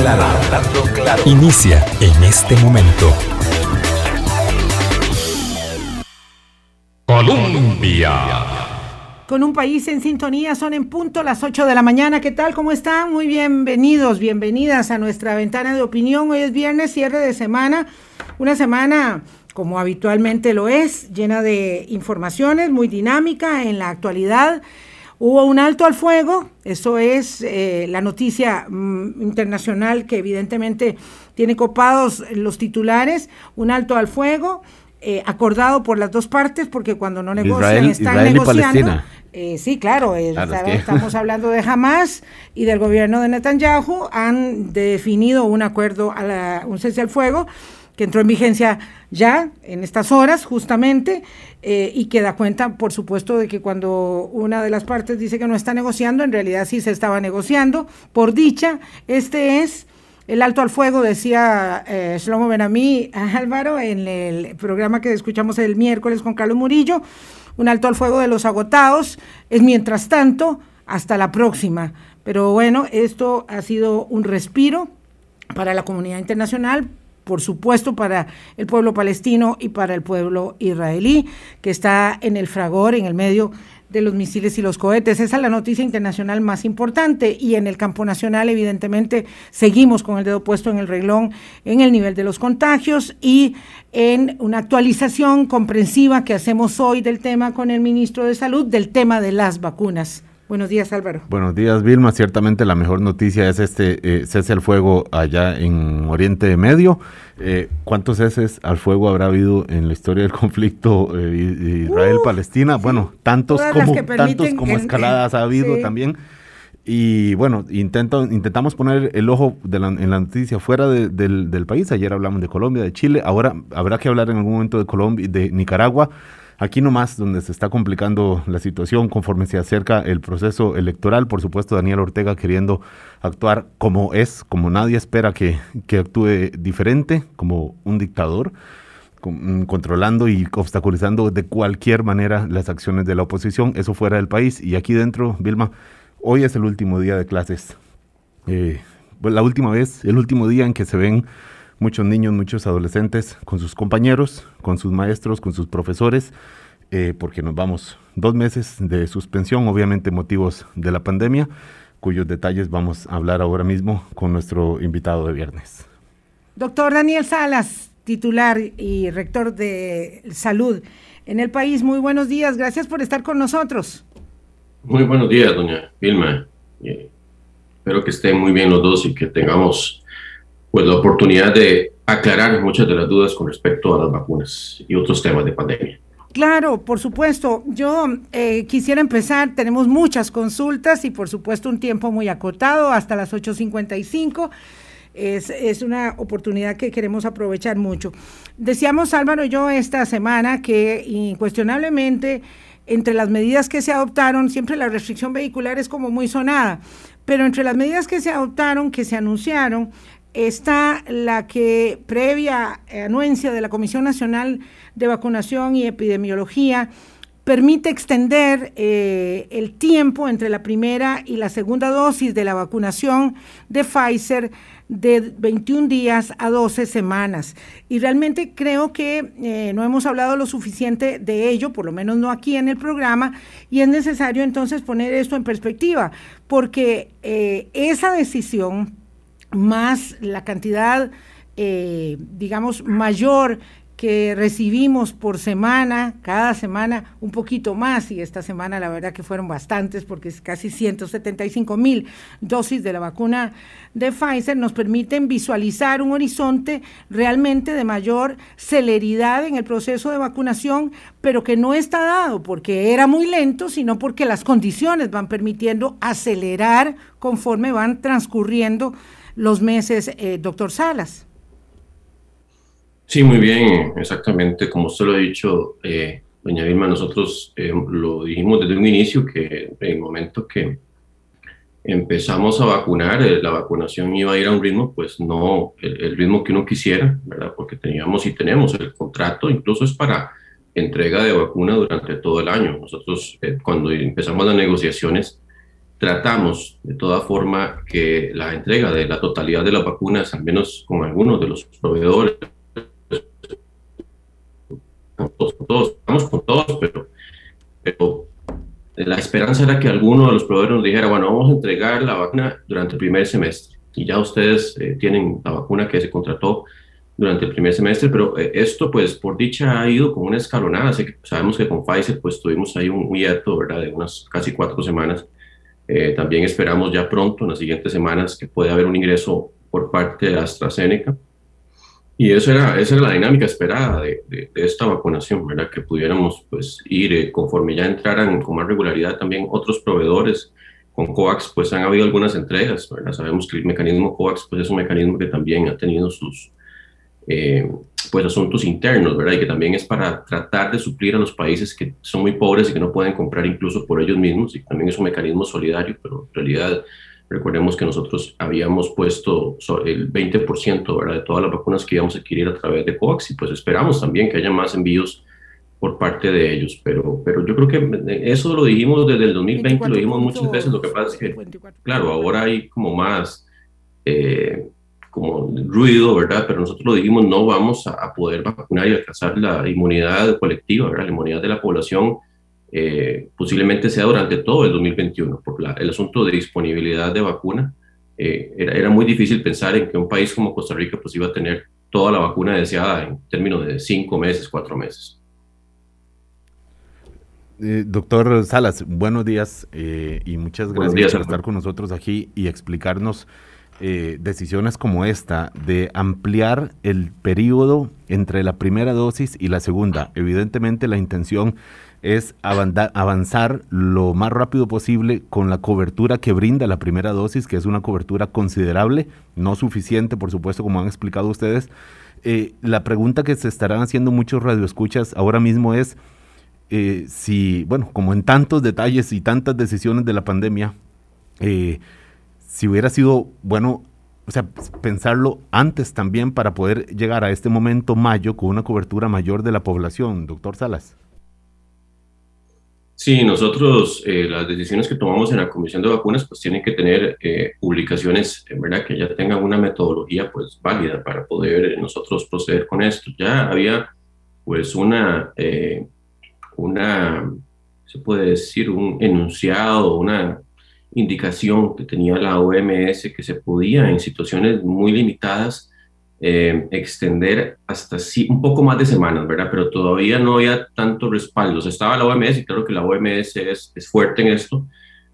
claro, hablando claro. Inicia en este momento. Colombia. Con un país en sintonía, son en punto las 8 de la mañana. ¿Qué tal? ¿Cómo están? Muy bienvenidos, bienvenidas a nuestra ventana de opinión. Hoy es viernes, cierre de semana. Una semana como habitualmente lo es, llena de informaciones, muy dinámica en la actualidad. Hubo un alto al fuego, eso es eh, la noticia mm, internacional que evidentemente tiene copados los titulares, un alto al fuego. Eh, acordado por las dos partes, porque cuando no negocian están negociando. Eh, sí, claro, estamos hablando de Hamas y del gobierno de Netanyahu, han definido un acuerdo, a un cese al fuego que entró en vigencia ya en estas horas justamente eh, y que da cuenta, por supuesto, de que cuando una de las partes dice que no está negociando, en realidad sí se estaba negociando. Por dicha, este es el alto al fuego, decía eh, Shlomo Benamí Álvaro en el programa que escuchamos el miércoles con Carlos Murillo, un alto al fuego de los agotados, es mientras tanto, hasta la próxima. Pero bueno, esto ha sido un respiro para la comunidad internacional, por supuesto, para el pueblo palestino y para el pueblo israelí, que está en el fragor, en el medio de los misiles y los cohetes. Esa es la noticia internacional más importante y en el campo nacional evidentemente seguimos con el dedo puesto en el reglón en el nivel de los contagios y en una actualización comprensiva que hacemos hoy del tema con el ministro de Salud, del tema de las vacunas. Buenos días, Álvaro. Buenos días, Vilma. Ciertamente la mejor noticia es este eh, cese al fuego allá en Oriente Medio. Eh, ¿Cuántos ceses al fuego habrá habido en la historia del conflicto eh, Israel-Palestina? bueno, tantos como, tantos como escaladas ha habido también. Y bueno, intento, intentamos poner el ojo en la noticia fuera del, del país. Ayer hablamos de Colombia, de Chile. Ahora habrá que hablar en algún momento de Colombia, de Nicaragua Aquí nomás donde se está complicando la situación conforme se acerca el proceso electoral, por supuesto Daniel Ortega queriendo actuar como es, como nadie espera que, actúe diferente, como un dictador, mm, controlando y obstaculizando de cualquier manera las acciones de la oposición, eso fuera del país. Y aquí dentro, Vilma, hoy es el último día de clases. Eh, la última vez, el último día en que se ven muchos niños, muchos adolescentes con sus compañeros, con sus maestros, con sus profesores, eh, porque nos vamos dos meses de suspensión, obviamente motivos de la pandemia, cuyos detalles vamos a hablar ahora mismo con nuestro invitado de viernes. Doctor Daniel Salas, titular y rector de salud en el país, muy buenos días, gracias por estar con nosotros. Muy buenos días, doña Vilma. Eh, espero que estén muy bien los dos y que tengamos pues la oportunidad de aclarar muchas de las dudas con respecto a las vacunas y otros temas de pandemia. Claro, por supuesto. Yo eh, quisiera empezar, tenemos muchas consultas y por supuesto un tiempo muy acotado hasta las 8.55. Es, es, una oportunidad que queremos aprovechar mucho. Decíamos Álvaro y yo esta semana que incuestionablemente entre las medidas que se adoptaron, siempre la restricción vehicular es como muy sonada, pero entre las medidas que se adoptaron, que se anunciaron, está la que previa anuencia de la Comisión Nacional de Vacunación y Epidemiología permite extender eh, el tiempo entre la primera y la segunda dosis de la vacunación de Pfizer de 21 días a 12 semanas. Y realmente creo que eh, no hemos hablado lo suficiente de ello, por lo menos no aquí en el programa, y es necesario entonces poner esto en perspectiva, porque eh, esa decisión más la cantidad, eh, digamos, mayor que recibimos por semana, cada semana un poquito más, y esta semana la verdad que fueron bastantes, porque es casi 175 mil dosis de la vacuna de Pfizer, nos permiten visualizar un horizonte realmente de mayor celeridad en el proceso de vacunación, pero que no está dado porque era muy lento, sino porque las condiciones van permitiendo acelerar conforme van transcurriendo los meses, eh, doctor Salas. Sí, muy bien, exactamente. Como usted lo ha dicho, eh, doña Vilma, nosotros eh, lo dijimos desde un inicio que en el momento que empezamos a vacunar, la vacunación iba a ir a un ritmo, pues no el, ritmo que uno quisiera, ¿verdad? Porque teníamos y tenemos el contrato, incluso es para entrega de vacuna durante todo el año. Nosotros, cuando empezamos las negociaciones, tratamos de toda forma que la entrega de la totalidad de las vacunas, al menos con algunos de los proveedores, con todos, estamos con todos, pero, pero la esperanza era que alguno de los proveedores nos dijera, bueno, vamos a entregar la vacuna durante el primer semestre. Y ya ustedes eh, tienen la vacuna que se contrató durante el primer semestre, pero eh, esto, pues, por dicha ha ido con una escalonada. Así que sabemos que con Pfizer, pues, tuvimos ahí un hiato, ¿verdad?, de unas casi cuatro semanas. Eh, también esperamos ya pronto, en las siguientes semanas, que pueda haber un ingreso por parte de AstraZeneca. Y eso era, esa era la dinámica esperada de, de, esta vacunación, ¿verdad? Que pudiéramos pues, ir eh, conforme ya entraran con más regularidad también otros proveedores. Con COVAX pues han habido algunas entregas, ¿verdad? Sabemos que el mecanismo COVAX pues es un mecanismo que también ha tenido sus eh, pues asuntos internos, ¿verdad? Y que también es para tratar de suplir a los países que son muy pobres y que no pueden comprar incluso por ellos mismos. Y también es un mecanismo solidario, pero en realidad Recordemos que nosotros habíamos puesto el 20% ¿verdad? de todas las vacunas que íbamos a adquirir a través de COVAX y pues esperamos también que haya más envíos por parte de ellos. Pero, pero yo creo que eso lo dijimos desde el 2020, lo dijimos muchas veces. Lo que pasa es que, claro, ahora hay como más eh, como ruido, ¿verdad? Pero nosotros lo dijimos, no vamos a, a poder vacunar y alcanzar la inmunidad colectiva, ¿verdad? La inmunidad de la población eh, posiblemente sea durante todo el 2021, porque el asunto de disponibilidad de vacuna eh, era, era, muy difícil pensar en que un país como Costa Rica pues iba a tener toda la vacuna deseada en términos de cinco meses, cuatro meses. Eh, doctor Salas, buenos días y muchas gracias por estar con nosotros aquí y explicarnos decisiones como esta de ampliar el periodo entre la primera dosis y la segunda. Evidentemente la intención es avanzar lo más rápido posible con la cobertura que brinda la primera dosis, que es una cobertura considerable, no suficiente, por supuesto, como han explicado ustedes. Eh, la pregunta que se estarán haciendo muchos radioescuchas ahora mismo es eh, si, bueno, como en tantos detalles y tantas decisiones de la pandemia, eh, si hubiera sido, bueno, o sea, pensarlo antes también para poder llegar a este momento mayo con una cobertura mayor de la población, doctor Salas. Sí, nosotros eh, las decisiones que tomamos en la Comisión de Vacunas pues tienen que tener eh, publicaciones, en verdad, que ya tengan una metodología pues válida para poder nosotros proceder con esto. Ya había pues una, eh, una, se puede decir, un enunciado, una indicación que tenía la OMS que se podía en situaciones muy limitadas eh, extender hasta sí, un poco más de semanas, ¿verdad? Pero todavía no había tanto respaldo. estaba la OMS y claro que la OMS es, es, fuerte en esto,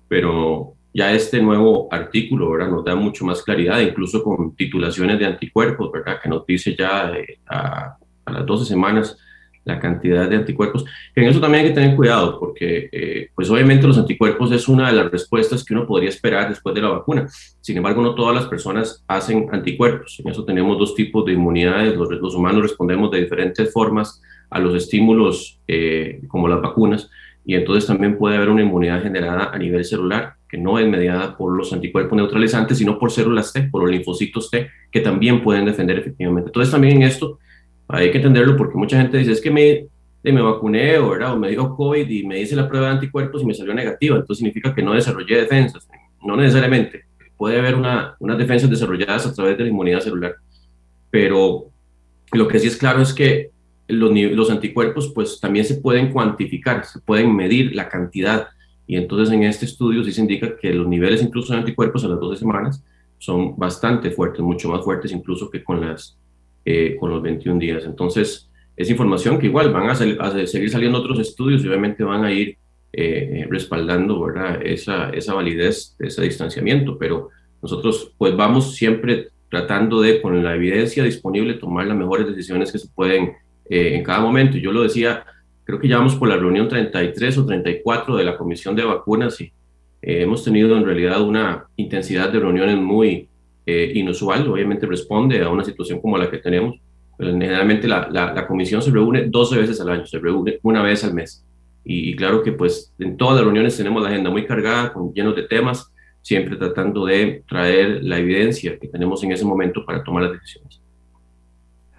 pero ya este nuevo artículo, ¿verdad? Nos da mucho más claridad, incluso con titulaciones de anticuerpos, ¿verdad? Que nos dice ya eh, a, las 12 semanas la cantidad de anticuerpos. En eso también hay que tener cuidado, porque eh, pues obviamente los anticuerpos es una de las respuestas que uno podría esperar después de la vacuna. Sin embargo, no todas las personas hacen anticuerpos. En eso tenemos dos tipos de inmunidades. Los, humanos respondemos de diferentes formas a los estímulos eh, como las vacunas y entonces también puede haber una inmunidad generada a nivel celular que no es mediada por los anticuerpos neutralizantes, sino por células T, por los linfocitos T, que también pueden defender efectivamente. Entonces también en esto hay que entenderlo porque mucha gente dice, es que me, me vacuné o, ¿verdad? o me dio COVID y me hice la prueba de anticuerpos y me salió negativa, entonces significa que no desarrollé defensas. No necesariamente. Puede haber una, unas defensas desarrolladas a través de la inmunidad celular, pero lo que sí es claro es que los, los anticuerpos pues también se pueden cuantificar, se pueden medir la cantidad y entonces en este estudio sí se indica que los niveles incluso de anticuerpos a las 12 semanas son bastante fuertes, mucho más fuertes incluso que con las eh, con los 21 días. Entonces, es información que igual van a, seguir saliendo otros estudios y obviamente van a ir eh, respaldando ¿verdad? Esa, validez de ese distanciamiento, pero nosotros pues vamos siempre tratando de, con la evidencia disponible, tomar las mejores decisiones que se pueden eh, en cada momento. Yo lo decía, creo que ya vamos por la reunión 33 o 34 de la Comisión de Vacunas y hemos tenido en realidad una intensidad de reuniones muy, eh, inusual, obviamente responde a una situación como la que tenemos. generalmente la, la, comisión se reúne 12 veces al año, se reúne una vez al mes. Y, claro que pues en todas las reuniones tenemos la agenda muy cargada, con llenos de temas, siempre tratando de traer la evidencia que tenemos en ese momento para tomar las decisiones.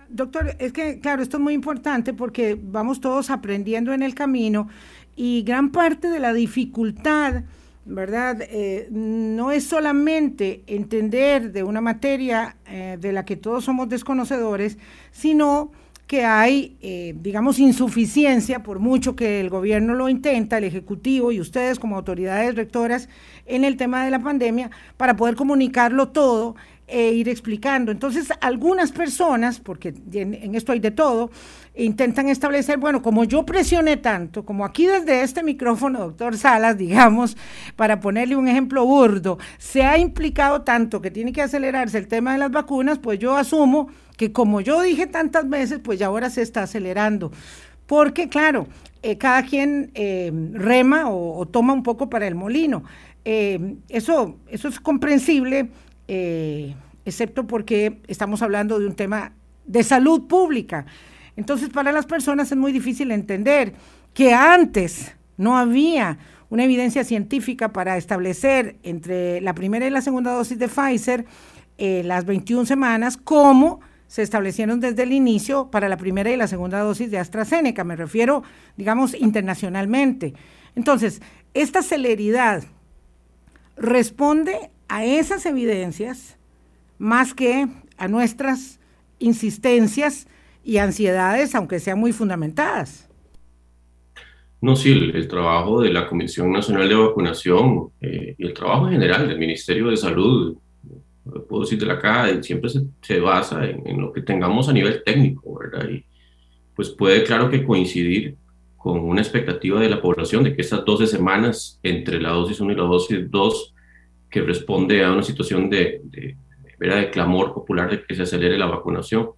Doctor, es que claro, esto es muy importante porque vamos todos aprendiendo en el camino y gran parte de la dificultad ¿verdad? Eh, no es solamente entender de una materia eh, de la que todos somos desconocedores, sino que hay, eh, digamos, insuficiencia, por mucho que el gobierno lo intenta, el Ejecutivo y ustedes como autoridades rectoras en el tema de la pandemia, para poder comunicarlo todo e ir explicando. Entonces, algunas personas, porque en, esto hay de todo, intentan establecer, bueno, como yo presioné tanto, como aquí desde este micrófono, doctor Salas, digamos, para ponerle un ejemplo burdo, se ha implicado tanto que tiene que acelerarse el tema de las vacunas, pues yo asumo que como yo dije tantas veces, pues ya ahora se está acelerando. Porque, claro, eh, cada quien eh, rema o, toma un poco para el molino. Eh, eso, eso es comprensible eh, excepto porque estamos hablando de un tema de salud pública. Entonces, para las personas es muy difícil entender que antes no había una evidencia científica para establecer entre la primera y la segunda dosis de Pfizer eh, las 21 semanas, como se establecieron desde el inicio para la primera y la segunda dosis de AstraZeneca. Me refiero, digamos, internacionalmente. Entonces, esta celeridad responde a esas evidencias más que a nuestras insistencias y ansiedades, aunque sean muy fundamentadas. No, sí, el, trabajo de la Comisión Nacional de Vacunación eh, y el trabajo general del Ministerio de Salud, puedo decir de la CADE, siempre se, basa en, en, lo que tengamos a nivel técnico, ¿verdad? Y pues puede, claro, que coincidir con una expectativa de la población de que estas 12 semanas entre la dosis 1 y la dosis 2 que responde a una situación de, de, de clamor popular de que se acelere la vacunación.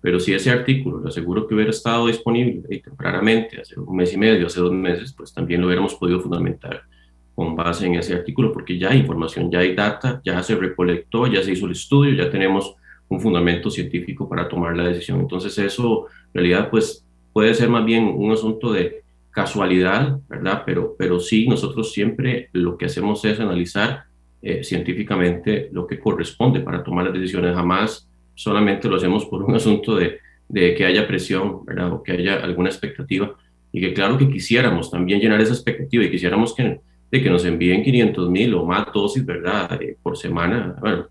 Pero si ese artículo, le aseguro que hubiera estado disponible y tempranamente, hace un mes y medio, hace dos meses, pues también lo hubiéramos podido fundamentar con base en ese artículo, porque ya hay información, ya hay data, ya se recolectó, ya se hizo el estudio, ya tenemos un fundamento científico para tomar la decisión. Entonces eso, en realidad, pues puede ser más bien un asunto de casualidad, ¿verdad? Pero, pero sí, nosotros siempre lo que hacemos es analizar eh, científicamente lo que corresponde para tomar las decisiones. Jamás solamente lo hacemos por un asunto de, de que haya presión, ¿verdad? O que haya alguna expectativa. Y que claro que quisiéramos también llenar esa expectativa y quisiéramos que, de que nos envíen 500 mil o más dosis, ¿verdad? Eh, por semana. Bueno,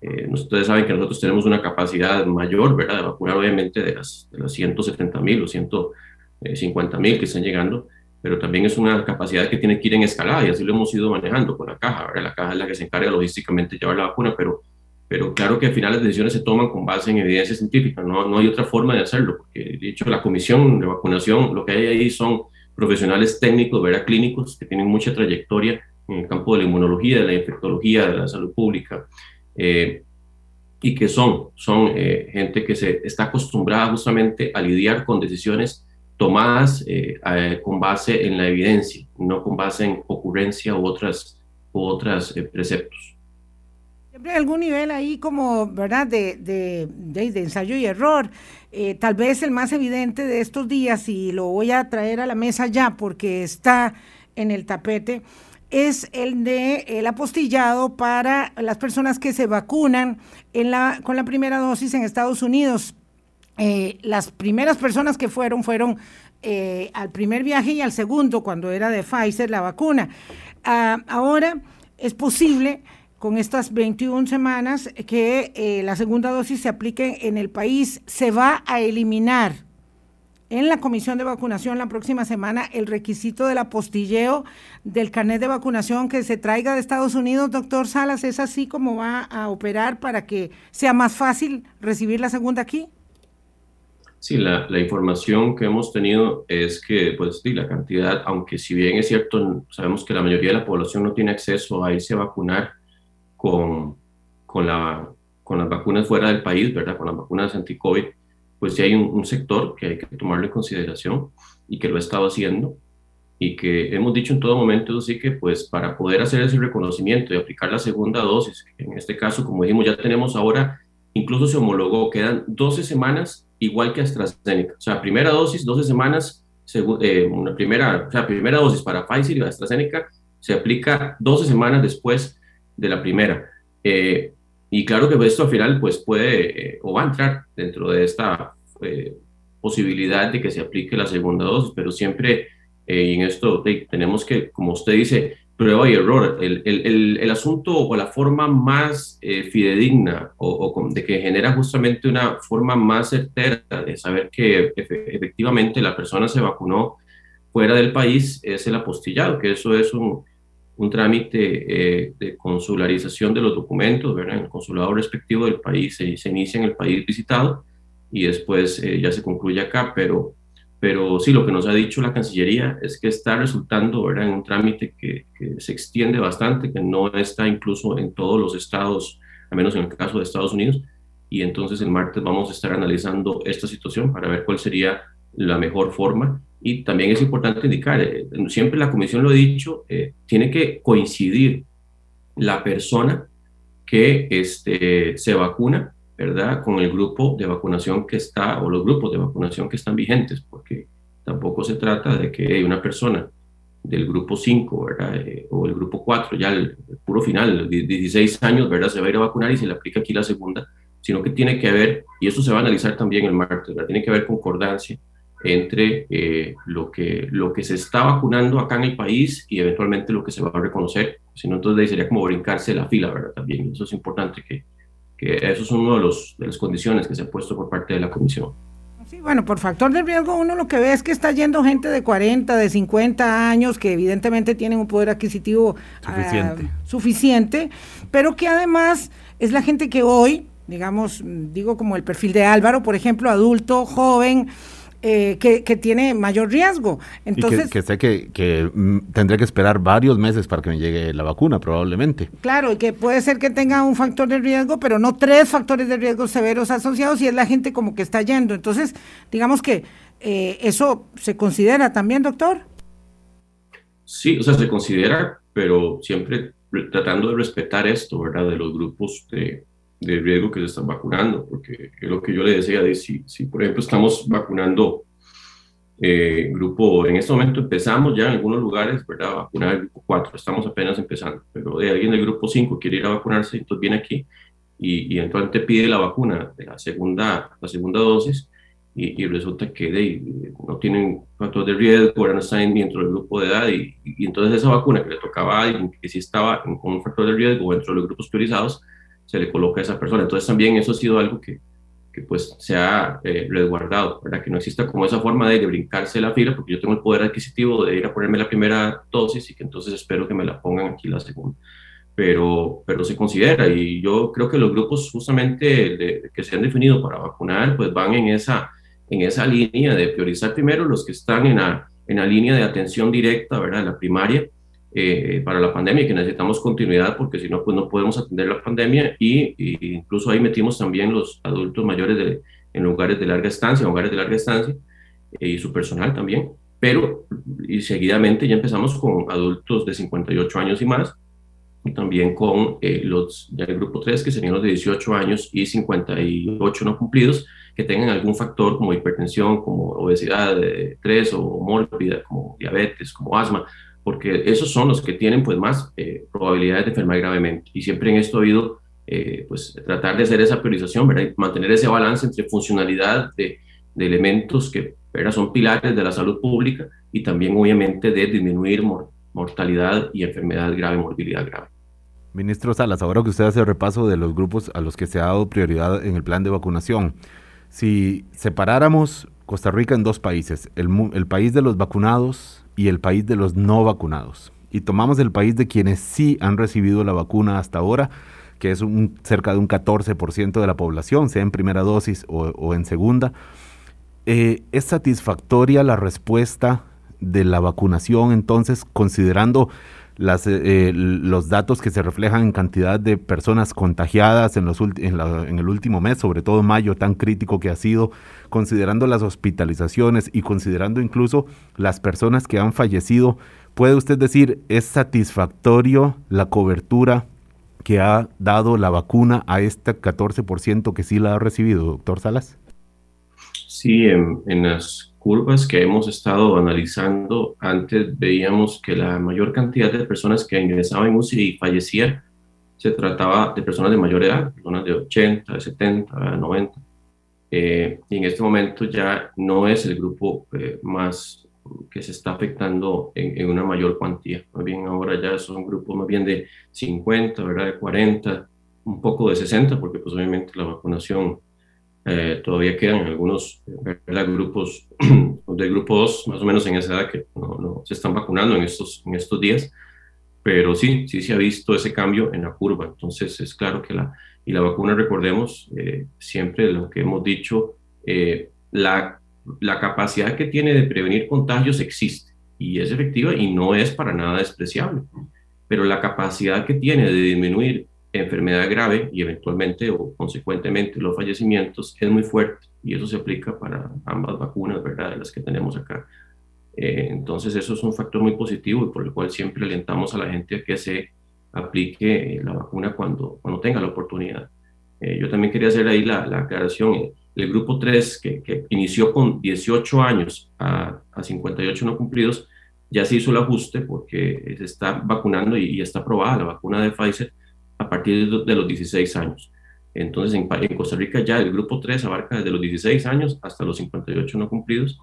eh, ustedes saben que nosotros tenemos una capacidad mayor, ¿verdad? De vacunar obviamente de las, de las 170 mil o 150 mil que están llegando pero también es una capacidad que tiene que ir en escalada y así lo hemos ido manejando con la caja. ¿verdad? La caja es la que se encarga logísticamente de llevar la vacuna, pero, pero claro que al final las decisiones se toman con base en evidencia científica, no, no hay otra forma de hacerlo, porque de hecho la comisión de vacunación, lo que hay ahí son profesionales técnicos, ¿verdad? clínicos, que tienen mucha trayectoria en el campo de la inmunología, de la infectología, de la salud pública. Eh, y que son, son eh, gente que se está acostumbrada justamente a lidiar con decisiones tomadas eh, eh, con base en la evidencia, no con base en ocurrencia u otras, u otras eh, preceptos. Siempre hay algún nivel ahí como, ¿verdad?, de, de, de, ensayo y error. tal vez el más evidente de estos días, y lo voy a traer a la mesa ya porque está en el tapete, es el de el apostillado para las personas que se vacunan en la, con la primera dosis en Estados Unidos. Eh, las primeras personas que fueron fueron eh, al primer viaje y al segundo, cuando era de Pfizer la vacuna. Ah, ahora es posible con estas 21 semanas que eh, la segunda dosis se aplique en el país. Se va a eliminar en la comisión de vacunación la próxima semana el requisito del apostilleo del carnet de vacunación que se traiga de Estados Unidos, doctor Salas. ¿Es así como va a operar para que sea más fácil recibir la segunda aquí? Sí, la, información que hemos tenido es que, pues, sí, la cantidad, aunque si bien es cierto, sabemos que la mayoría de la población no tiene acceso a irse a vacunar con, con, la, con las vacunas fuera del país, ¿verdad? Con las vacunas anti-COVID, pues sí hay un, un, sector que hay que tomarlo en consideración y que lo ha estado haciendo y que hemos dicho en todo momento, sí que pues para poder hacer ese reconocimiento y aplicar la segunda dosis, en este caso, como dijimos, ya tenemos ahora, incluso se homologó, quedan 12 semanas igual que AstraZeneca. O sea, primera dosis, 12 semanas, eh, una primera, o sea, primera dosis para Pfizer y AstraZeneca se aplica 12 semanas después de la primera. Eh, y claro que esto al final pues puede eh, o va a entrar dentro de esta posibilidad de que se aplique la segunda dosis, pero siempre en esto tenemos que, como usted dice, prueba y error. El, el, el, asunto o la forma más eh, fidedigna o, de que genera justamente una forma más certera de saber que efectivamente la persona se vacunó fuera del país es el apostillado, que eso es un, un trámite eh, de consularización de los documentos, ¿verdad? En el consulado respectivo del país se, se inicia en el país visitado y después eh, ya se concluye acá, pero pero sí, lo que nos ha dicho la Cancillería es que está resultando ¿verdad? en un trámite que, se extiende bastante, que no está incluso en todos los estados, al menos en el caso de Estados Unidos. Y entonces el martes vamos a estar analizando esta situación para ver cuál sería la mejor forma. Y también es importante indicar, eh, siempre la Comisión lo ha dicho, eh, tiene que coincidir la persona que este, se vacuna ¿verdad? Con el grupo de vacunación que está, o los grupos de vacunación que están vigentes, porque tampoco se trata de que una persona del grupo 5, ¿verdad? Eh, o el grupo 4, ya el, puro final, 16 años, ¿verdad? Se va a ir a vacunar y se le aplica aquí la segunda, sino que tiene que haber, y eso se va a analizar también el martes, ¿verdad? Tiene que haber concordancia entre eh, lo, que, lo que se está vacunando acá en el país y eventualmente lo que se va a reconocer, si no, entonces sería como brincarse la fila, ¿verdad? También, eso es importante que, que eso es una de, los, de las condiciones que se ha puesto por parte de la Comisión. Sí, bueno, por factor de riesgo uno lo que ve es que está yendo gente de 40, de 50 años que evidentemente tienen un poder adquisitivo suficiente, ah, suficiente pero que además es la gente que hoy, digamos, digo como el perfil de Álvaro, por ejemplo, adulto, joven, eh, que, tiene mayor riesgo. Entonces, y que, sé que, que mm, tendré que esperar varios meses para que me llegue la vacuna, probablemente. Claro, y que puede ser que tenga un factor de riesgo, pero no tres factores de riesgo severos asociados y es la gente como que está yendo. Entonces, digamos que eh, eso se considera también, doctor. Sí, o sea, se considera, pero siempre tratando de respetar esto, ¿verdad? De los grupos de, de riesgo que se están vacunando, porque es lo que yo le decía, de si, por ejemplo estamos vacunando eh, grupo, en este momento empezamos ya en algunos lugares, ¿verdad? A vacunar el grupo 4, estamos apenas empezando, pero de alguien del grupo 5 quiere ir a vacunarse, entonces viene aquí y, y entonces pide la vacuna de la segunda, la segunda dosis y, resulta que de, no tienen factor de riesgo, ahora no están dentro del grupo de edad y, y, entonces esa vacuna que le tocaba a alguien que sí estaba con un factor de riesgo dentro de los grupos priorizados, se le coloca a esa persona. Entonces también eso ha sido algo que, que pues se ha eh, resguardado, ¿verdad? Que no exista como esa forma de, brincarse la fila, porque yo tengo el poder adquisitivo de ir a ponerme la primera dosis y que entonces espero que me la pongan aquí la segunda. Pero, pero se considera y yo creo que los grupos justamente que se han definido para vacunar pues van en esa, en esa línea de priorizar primero los que están en la, en la línea de atención directa, ¿verdad? La primaria, eh, para la pandemia y que necesitamos continuidad porque si no, pues no podemos atender la pandemia. Y, incluso ahí metimos también los adultos mayores de, en lugares de larga estancia, hogares de larga estancia eh, y su personal también, pero y seguidamente ya empezamos con adultos de 58 años y más y también con eh, los del grupo 3 que serían los de 18 años y 58 no cumplidos que tengan algún factor como hipertensión, como obesidad de 3 o mórbida, como diabetes, como asma, porque esos son los que tienen pues más eh, probabilidades de enfermar gravemente. Y siempre en esto ha habido eh, pues tratar de hacer esa priorización, ¿verdad? mantener ese balance entre funcionalidad de, de elementos que ¿verdad? son pilares de la salud pública y también obviamente de disminuir mortalidad y enfermedad grave, morbilidad grave. Ministro Salas, ahora que usted hace el repaso de los grupos a los que se ha dado prioridad en el plan de vacunación, si separáramos Costa Rica en dos países, el, el país de los vacunados y el país de los no vacunados. Y tomamos el país de quienes sí han recibido la vacuna hasta ahora, que es un, cerca de un 14% de la población, sea en primera dosis o, en segunda. Eh, ¿Es satisfactoria la respuesta de la vacunación entonces, considerando las, eh, los datos que se reflejan en cantidad de personas contagiadas en, los en, en, el último mes, sobre todo mayo tan crítico que ha sido, considerando las hospitalizaciones y considerando incluso las personas que han fallecido, ¿puede usted decir es satisfactorio la cobertura que ha dado la vacuna a este 14% que sí la ha recibido, doctor Salas? Sí, en las curvas que hemos estado analizando, antes veíamos que la mayor cantidad de personas que ingresaban en UCI y fallecían se trataba de personas de mayor edad, personas de 80, de 70, de 90. y en este momento ya no es el grupo eh, más que se está afectando en, una mayor cuantía. Más bien ahora ya son grupos más bien de 50, ¿verdad? De 40, un poco de 60, porque pues obviamente la vacunación eh, todavía quedan algunos grupos de grupo 2, más o menos en esa edad, que no, no, se están vacunando en estos, en estos días, pero sí, sí se ha visto ese cambio en la curva. Entonces es claro que la, y la vacuna, recordemos, eh, siempre lo que hemos dicho, eh, la, la capacidad que tiene de prevenir contagios existe y es efectiva y no es para nada despreciable, pero la capacidad que tiene de disminuir enfermedad grave y eventualmente o consecuentemente los fallecimientos es muy fuerte y eso se aplica para ambas vacunas, ¿verdad? De las que tenemos acá. Eh, entonces eso es un factor muy positivo y por el cual siempre alentamos a la gente a que se aplique la vacuna cuando, cuando tenga la oportunidad. Eh, yo también quería hacer ahí la, la aclaración. El grupo 3, que, que, inició con 18 años a, a 58 no cumplidos, ya se hizo el ajuste porque se está vacunando y, y está aprobada la vacuna de Pfizer a partir de los 16 años. Entonces, en, Costa Rica ya el grupo 3 abarca desde los 16 años hasta los 58 no cumplidos.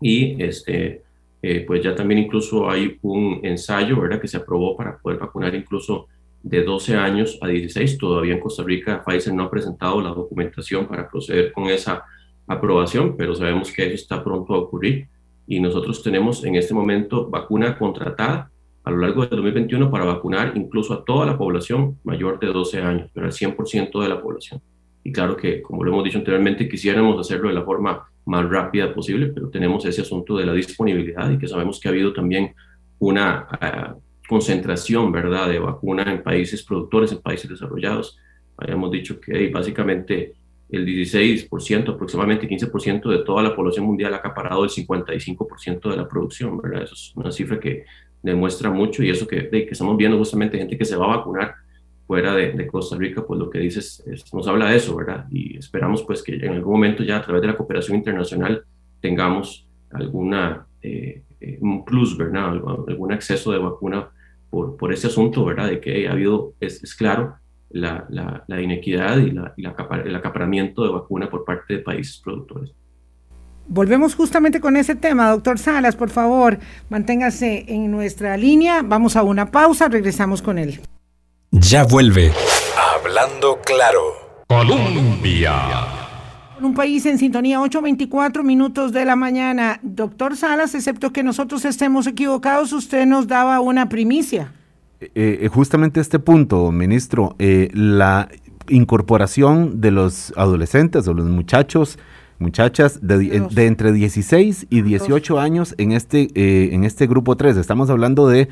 Y este, eh, pues ya también incluso hay un ensayo, ¿verdad?, que se aprobó para poder vacunar incluso de 12 años a 16. Todavía en Costa Rica Pfizer no ha presentado la documentación para proceder con esa aprobación, pero sabemos que eso está pronto a ocurrir. Y nosotros tenemos en este momento vacuna contratada a lo largo del 2021 para vacunar incluso a toda la población mayor de 12 años, pero al 100% de la población. Y claro que, como lo hemos dicho anteriormente, quisiéramos hacerlo de la forma más rápida posible, pero tenemos ese asunto de la disponibilidad y que sabemos que ha habido también una ah, concentración, ¿verdad?, de vacuna en países productores, en países desarrollados. Habíamos dicho que básicamente el 16%, aproximadamente 15% de toda la población mundial ha acaparado el 55% de la producción, ¿verdad? Eso es una cifra que demuestra mucho y eso que, que estamos viendo justamente gente que se va a vacunar fuera de, Costa Rica, pues lo que dices nos habla de eso, ¿verdad? Y esperamos pues que en algún momento ya a través de la cooperación internacional tengamos alguna, eh, eh, un plus, ¿verdad? Algún acceso de vacuna por, por ese asunto, ¿verdad? De que ha habido, es, es claro, la, la, inequidad y, la, y el acaparamiento de vacuna por parte de países productores. Volvemos justamente con ese tema, doctor Salas, por favor, manténgase en nuestra línea, vamos a una pausa, regresamos con él. Ya vuelve. Hablando claro. Colombia. Un país en sintonía, 8.24 minutos de la mañana. Doctor Salas, excepto que nosotros estemos equivocados, usted nos daba una primicia. Eh, eh, justamente este punto, ministro, eh, la incorporación de los adolescentes o los muchachos muchachas de, entre 16 y 18 años en este, eh, en este grupo 3. Estamos hablando de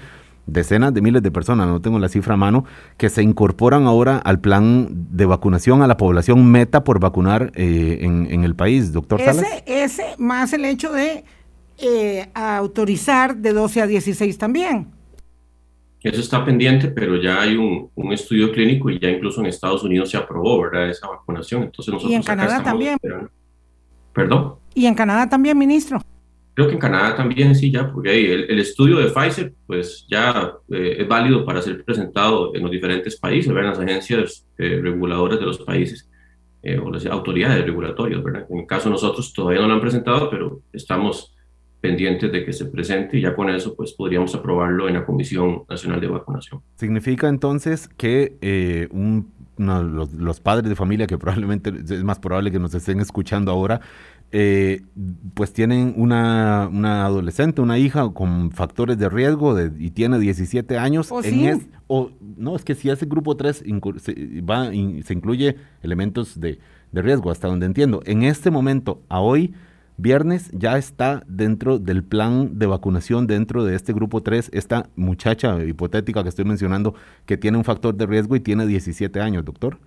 decenas de miles de personas, no tengo la cifra a mano, que se incorporan ahora al plan de vacunación a la población meta por vacunar eh, en, el país, doctor ese, Ese más el hecho de eh, autorizar de 12 a 16 también. Eso está pendiente, pero ya hay un, un, estudio clínico y ya incluso en Estados Unidos se aprobó, ¿verdad? Esa vacunación. Entonces nosotros y en Canadá también. ¿Perdón? ¿Y en Canadá también, ministro? Creo que en Canadá también sí, ya, porque el, estudio de Pfizer, pues ya eh, es válido para ser presentado en los diferentes países, ¿verdad? En las agencias eh, reguladoras de los países eh, o las autoridades regulatorias, ¿verdad? En el caso de nosotros todavía no lo han presentado, pero estamos pendientes de que se presente y ya con eso pues podríamos aprobarlo en la Comisión Nacional de Vacunación. Significa entonces que un los, padres de familia, que probablemente es más probable que nos estén escuchando ahora, eh, pues tienen una, adolescente, una hija con factores de riesgo y tiene 17 años. ¿O en o, no, es que si ese grupo 3 se, va, se incluye elementos de, de riesgo, hasta donde entiendo. En este momento, a hoy, viernes ya está dentro del plan de vacunación dentro de este grupo 3, esta muchacha hipotética que estoy mencionando que tiene un factor de riesgo y tiene 17 años, doctor.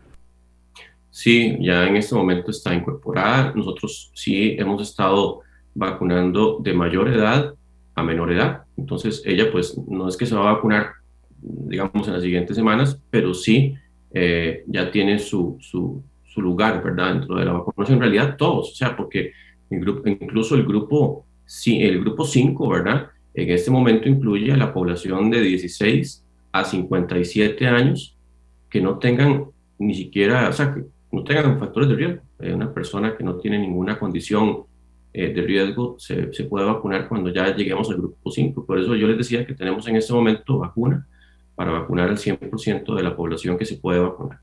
Sí, ya en este momento está incorporada. Nosotros sí hemos estado vacunando de mayor edad a menor edad. Entonces ella pues no es que se va a vacunar, digamos, en las siguientes semanas, pero sí eh, ya tiene su, su, su lugar, ¿verdad? Dentro de la vacunación. En realidad todos, o sea, porque incluso el grupo, el grupo 5, ¿verdad? En este momento incluye a la población de 16 a 57 años que no tengan ni siquiera, o sea, que no tengan factores de riesgo. una persona que no tiene ninguna condición eh, de riesgo se, se, puede vacunar cuando ya lleguemos al grupo 5. Por eso yo les decía que tenemos en este momento vacuna para vacunar al 100% de la población que se puede vacunar.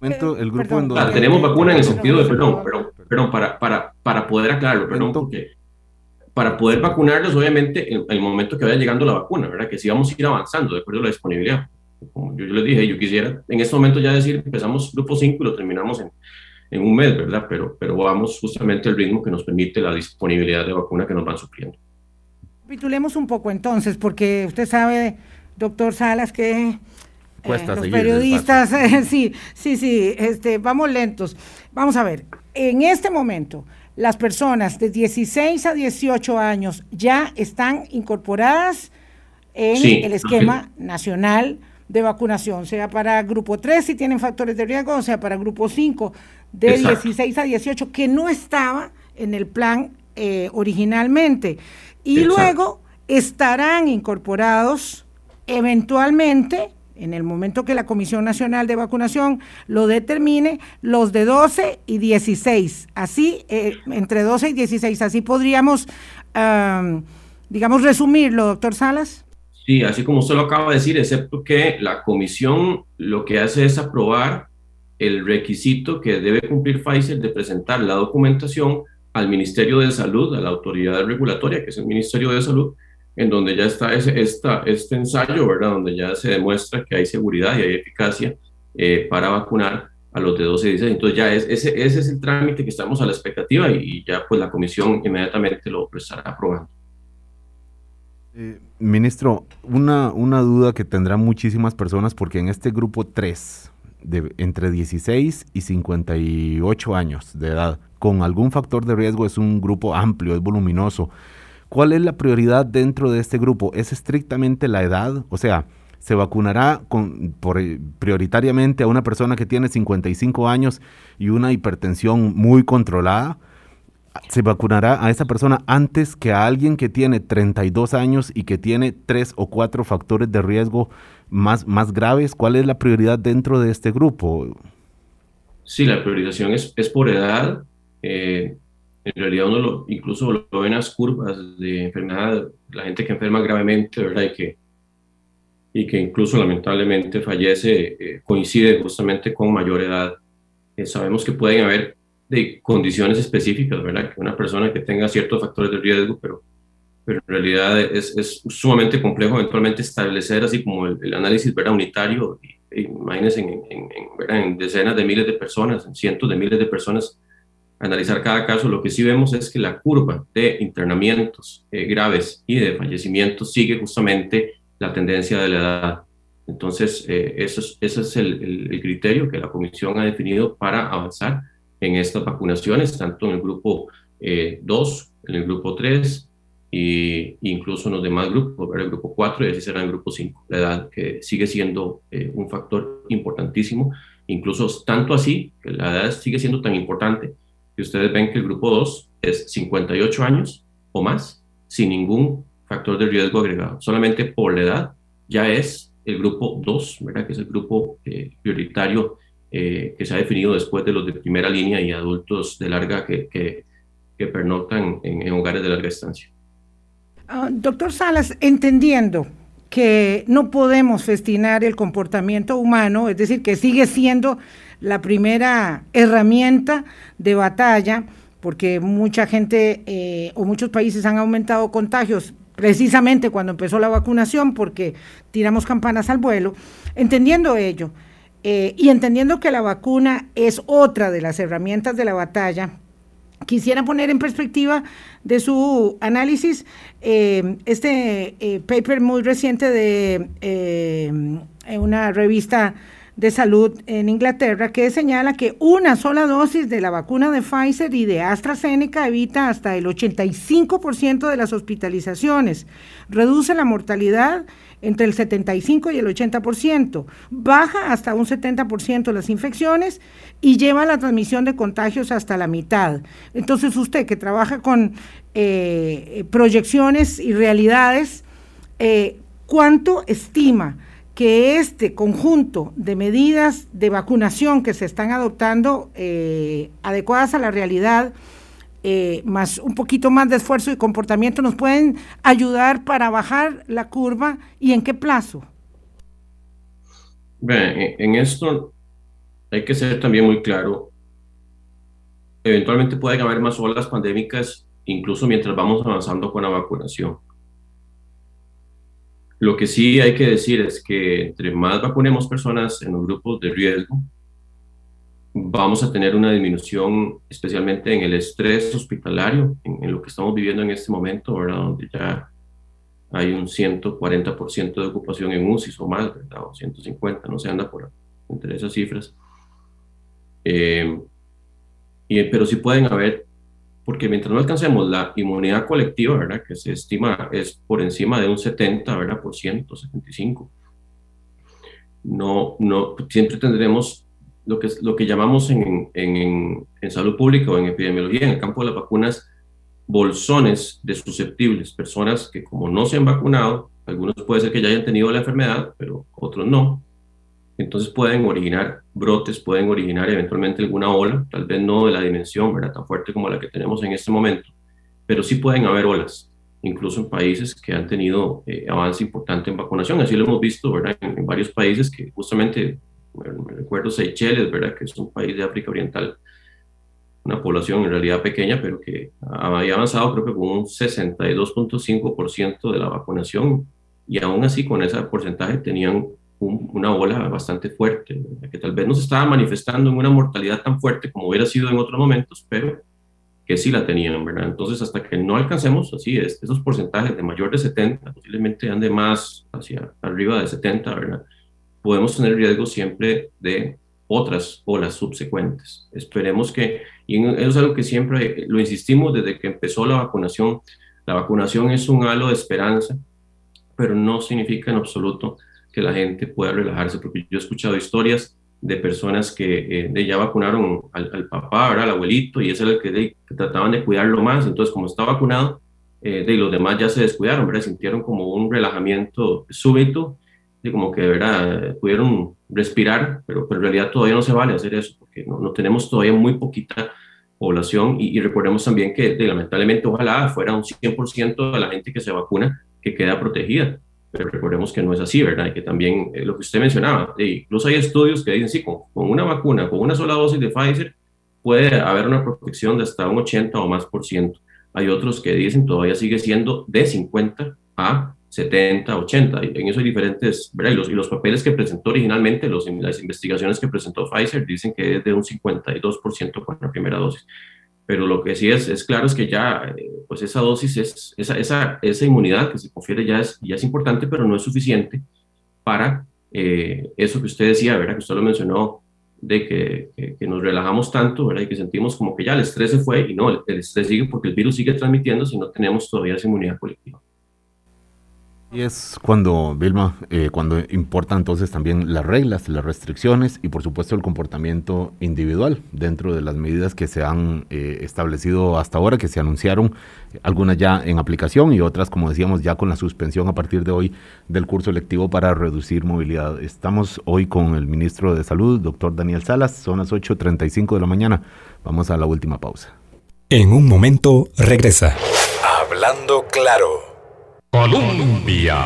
El grupo ah, tenemos vacuna en el sentido de, perdón, perdón, perdón para, para, para poder aclararlo, perdón, porque para poder vacunarlos, obviamente, en el momento que vaya llegando la vacuna, ¿verdad? Que si vamos a ir avanzando de acuerdo a la disponibilidad. Como yo, yo les dije, yo quisiera en este momento ya decir, empezamos grupo 5 y lo terminamos en, en un mes, ¿verdad? Pero, pero vamos justamente al ritmo que nos permite la disponibilidad de vacuna que nos van supliendo. Capitulemos un poco entonces, porque usted sabe, doctor Salas, que eh, los periodistas, sí, sí, sí, este, vamos lentos. Vamos a ver, en este momento, las personas de 16 a 18 años ya están incorporadas en el esquema nacional de vacunación, sea para grupo 3 si tienen factores de riesgo, o sea para grupo 5 de 16 a 18, que no estaba en el plan eh, originalmente. Y luego estarán incorporados eventualmente, en el momento que la Comisión Nacional de Vacunación lo determine, los de 12 y 16. Así, eh, entre 12 y 16, así podríamos, digamos, resumirlo, doctor Salas. Sí, así como usted lo acaba de decir, excepto que la comisión lo que hace es aprobar el requisito que debe cumplir Pfizer de presentar la documentación al Ministerio de Salud, a la autoridad regulatoria, que es el Ministerio de Salud, en donde ya está ese, esta, este ensayo, ¿verdad? Donde ya se demuestra que hay seguridad y hay eficacia eh, para vacunar a los de 12 y 16. Entonces ya es, ese, ese es el trámite que estamos a la expectativa y, ya pues la comisión inmediatamente lo estará aprobando. Eh, ministro, una, una duda que tendrán muchísimas personas porque en este grupo 3, de entre 16 y 58 años de edad, con algún factor de riesgo, es un grupo amplio, es voluminoso. ¿Cuál es la prioridad dentro de este grupo? ¿Es estrictamente la edad? O sea, ¿se vacunará por, prioritariamente a una persona que tiene 55 años y una hipertensión muy controlada? ¿Se vacunará a esa persona antes que a alguien que tiene 32 años y que tiene tres o cuatro factores de riesgo más, más graves? ¿Cuál es la prioridad dentro de este grupo? Sí, la priorización es, es por edad. Eh, en realidad uno lo, incluso lo ve en las curvas de enfermedad, la gente que enferma gravemente, ¿verdad? Y que, y que incluso lamentablemente fallece, eh, coincide justamente con mayor edad. Eh, sabemos que pueden haber de condiciones específicas, ¿verdad? Que una persona que tenga ciertos factores de riesgo, pero pero en realidad es, es sumamente complejo eventualmente establecer así como el, análisis ¿verdad? unitario, imagínense en, en, en, decenas de miles de personas, en cientos de miles de personas, analizar cada caso, lo que sí vemos es que la curva de internamientos eh, graves y de fallecimientos sigue justamente la tendencia de la edad. Entonces, eh, eso es, ese es el, el, criterio que la Comisión ha definido para avanzar en estas vacunaciones, tanto en el grupo 2, eh, en el grupo 3, y incluso en los demás grupos, el grupo 4 y así será el grupo 5. La edad que sigue siendo eh, un factor importantísimo, incluso tanto así que la edad sigue siendo tan importante que ustedes ven que el grupo 2 es 58 años o más sin ningún factor de riesgo agregado. Solamente por la edad ya es el grupo 2, ¿verdad? que es el grupo eh, prioritario eh, que se ha definido después de los de primera línea y adultos de larga que, que, que pernoctan en, en hogares de larga estancia. Ah, doctor Salas, entendiendo que no podemos festinar el comportamiento humano, es decir, que sigue siendo la primera herramienta de batalla, porque mucha gente eh, o muchos países han aumentado contagios precisamente cuando empezó la vacunación, porque tiramos campanas al vuelo, entendiendo ello. Eh, y entendiendo que la vacuna es otra de las herramientas de la batalla, quisiera poner en perspectiva de su análisis eh, este eh, paper muy reciente de eh, una revista de salud en Inglaterra que señala que una sola dosis de la vacuna de Pfizer y de AstraZeneca evita hasta el 85% de las hospitalizaciones, reduce la mortalidad entre el 75 y el 80%, baja hasta un 70% las infecciones y lleva la transmisión de contagios hasta la mitad. Entonces usted que trabaja con eh, proyecciones y realidades, eh, ¿cuánto estima que este conjunto de medidas de vacunación que se están adoptando eh, adecuadas a la realidad eh, más un poquito más de esfuerzo y comportamiento nos pueden ayudar para bajar la curva y en qué plazo? en esto hay que ser también muy claro. Eventualmente pueden haber más olas pandémicas, incluso mientras vamos avanzando con la vacunación. Lo que sí hay que decir es que entre más vacunemos personas en los grupos de riesgo, vamos a tener una disminución, especialmente en el estrés hospitalario, en, lo que estamos viviendo en este momento, ¿verdad? Donde ya hay un 140% de ocupación en UCI o más, ¿verdad? O 150, no se anda por entre esas cifras. Eh, y, pero sí pueden haber, porque mientras no alcancemos la inmunidad colectiva, ¿verdad? Que se estima es por encima de un 70, ¿verdad? Por ciento, 75. No, no, siempre tendremos lo que, lo que llamamos en, en, en salud pública o en epidemiología, en el campo de las vacunas, bolsones de susceptibles, personas que como no se han vacunado, algunos puede ser que ya hayan tenido la enfermedad, pero otros no, entonces pueden originar brotes, pueden originar eventualmente alguna ola, tal vez no de la dimensión ¿verdad? tan fuerte como la que tenemos en este momento, pero sí pueden haber olas, incluso en países que han tenido eh, avance importante en vacunación. Así lo hemos visto ¿verdad? En, varios países que justamente, me recuerdo Seychelles, ¿verdad? que es un país de África Oriental, una población en realidad pequeña, pero que había avanzado creo que con un 62.5% de la vacunación y aún así con ese porcentaje tenían una ola bastante fuerte, que tal vez no se estaba manifestando en una mortalidad tan fuerte como hubiera sido en otros momentos, pero que sí la tenían, ¿verdad? Entonces, hasta que no alcancemos, así es, esos porcentajes de mayor de 70, posiblemente ande más hacia arriba de 70, ¿verdad? Podemos tener riesgo siempre de otras olas subsecuentes. Esperemos que, y eso es algo que siempre lo insistimos desde que empezó la vacunación, la vacunación es un halo de esperanza, pero no significa en absoluto que la gente pueda relajarse, porque yo he escuchado historias de personas que eh, ya vacunaron al, papá, al abuelito, y ese era el que, trataban de cuidarlo más, entonces como está vacunado, eh, de los demás ya se descuidaron, ¿verdad? sintieron como un relajamiento súbito, y como que ¿verdad? pudieron respirar, pero, en realidad todavía no se vale hacer eso, porque no, no tenemos todavía muy poquita población, y, recordemos también que lamentablemente ojalá fuera un 100% de la gente que se vacuna que queda protegida, pero recordemos que no es así, ¿verdad? Y que también eh, lo que usted mencionaba, incluso hay estudios que dicen, sí, con, una vacuna, con una sola dosis de Pfizer, puede haber una protección de hasta un 80 o más por ciento. Hay otros que dicen todavía sigue siendo de 50 a 70, 80. En eso hay diferentes, ¿verdad? Y los, y los papeles que presentó originalmente, los, las investigaciones que presentó Pfizer, dicen que es de un 52% con la primera dosis pero lo que sí es, es claro es que ya, eh, pues esa dosis, es, esa, esa, esa inmunidad que se confiere ya es, ya es importante, pero no es suficiente para eh, eso que usted decía, ¿verdad? Que usted lo mencionó, de que, que, nos relajamos tanto, ¿verdad? Y que sentimos como que ya el estrés se fue y no, el, el estrés sigue porque el virus sigue transmitiendo si no tenemos todavía esa inmunidad colectiva. Y es cuando, Vilma, eh, cuando importa entonces también las reglas, las restricciones y por supuesto el comportamiento individual dentro de las medidas que se han eh, establecido hasta ahora, que se anunciaron, algunas ya en aplicación y otras, como decíamos, ya con la suspensión a partir de hoy del curso electivo para reducir movilidad. Estamos hoy con el ministro de Salud, doctor Daniel Salas, son las 8.35 de la mañana. Vamos a la última pausa. En un momento regresa. Hablando claro. Colombia.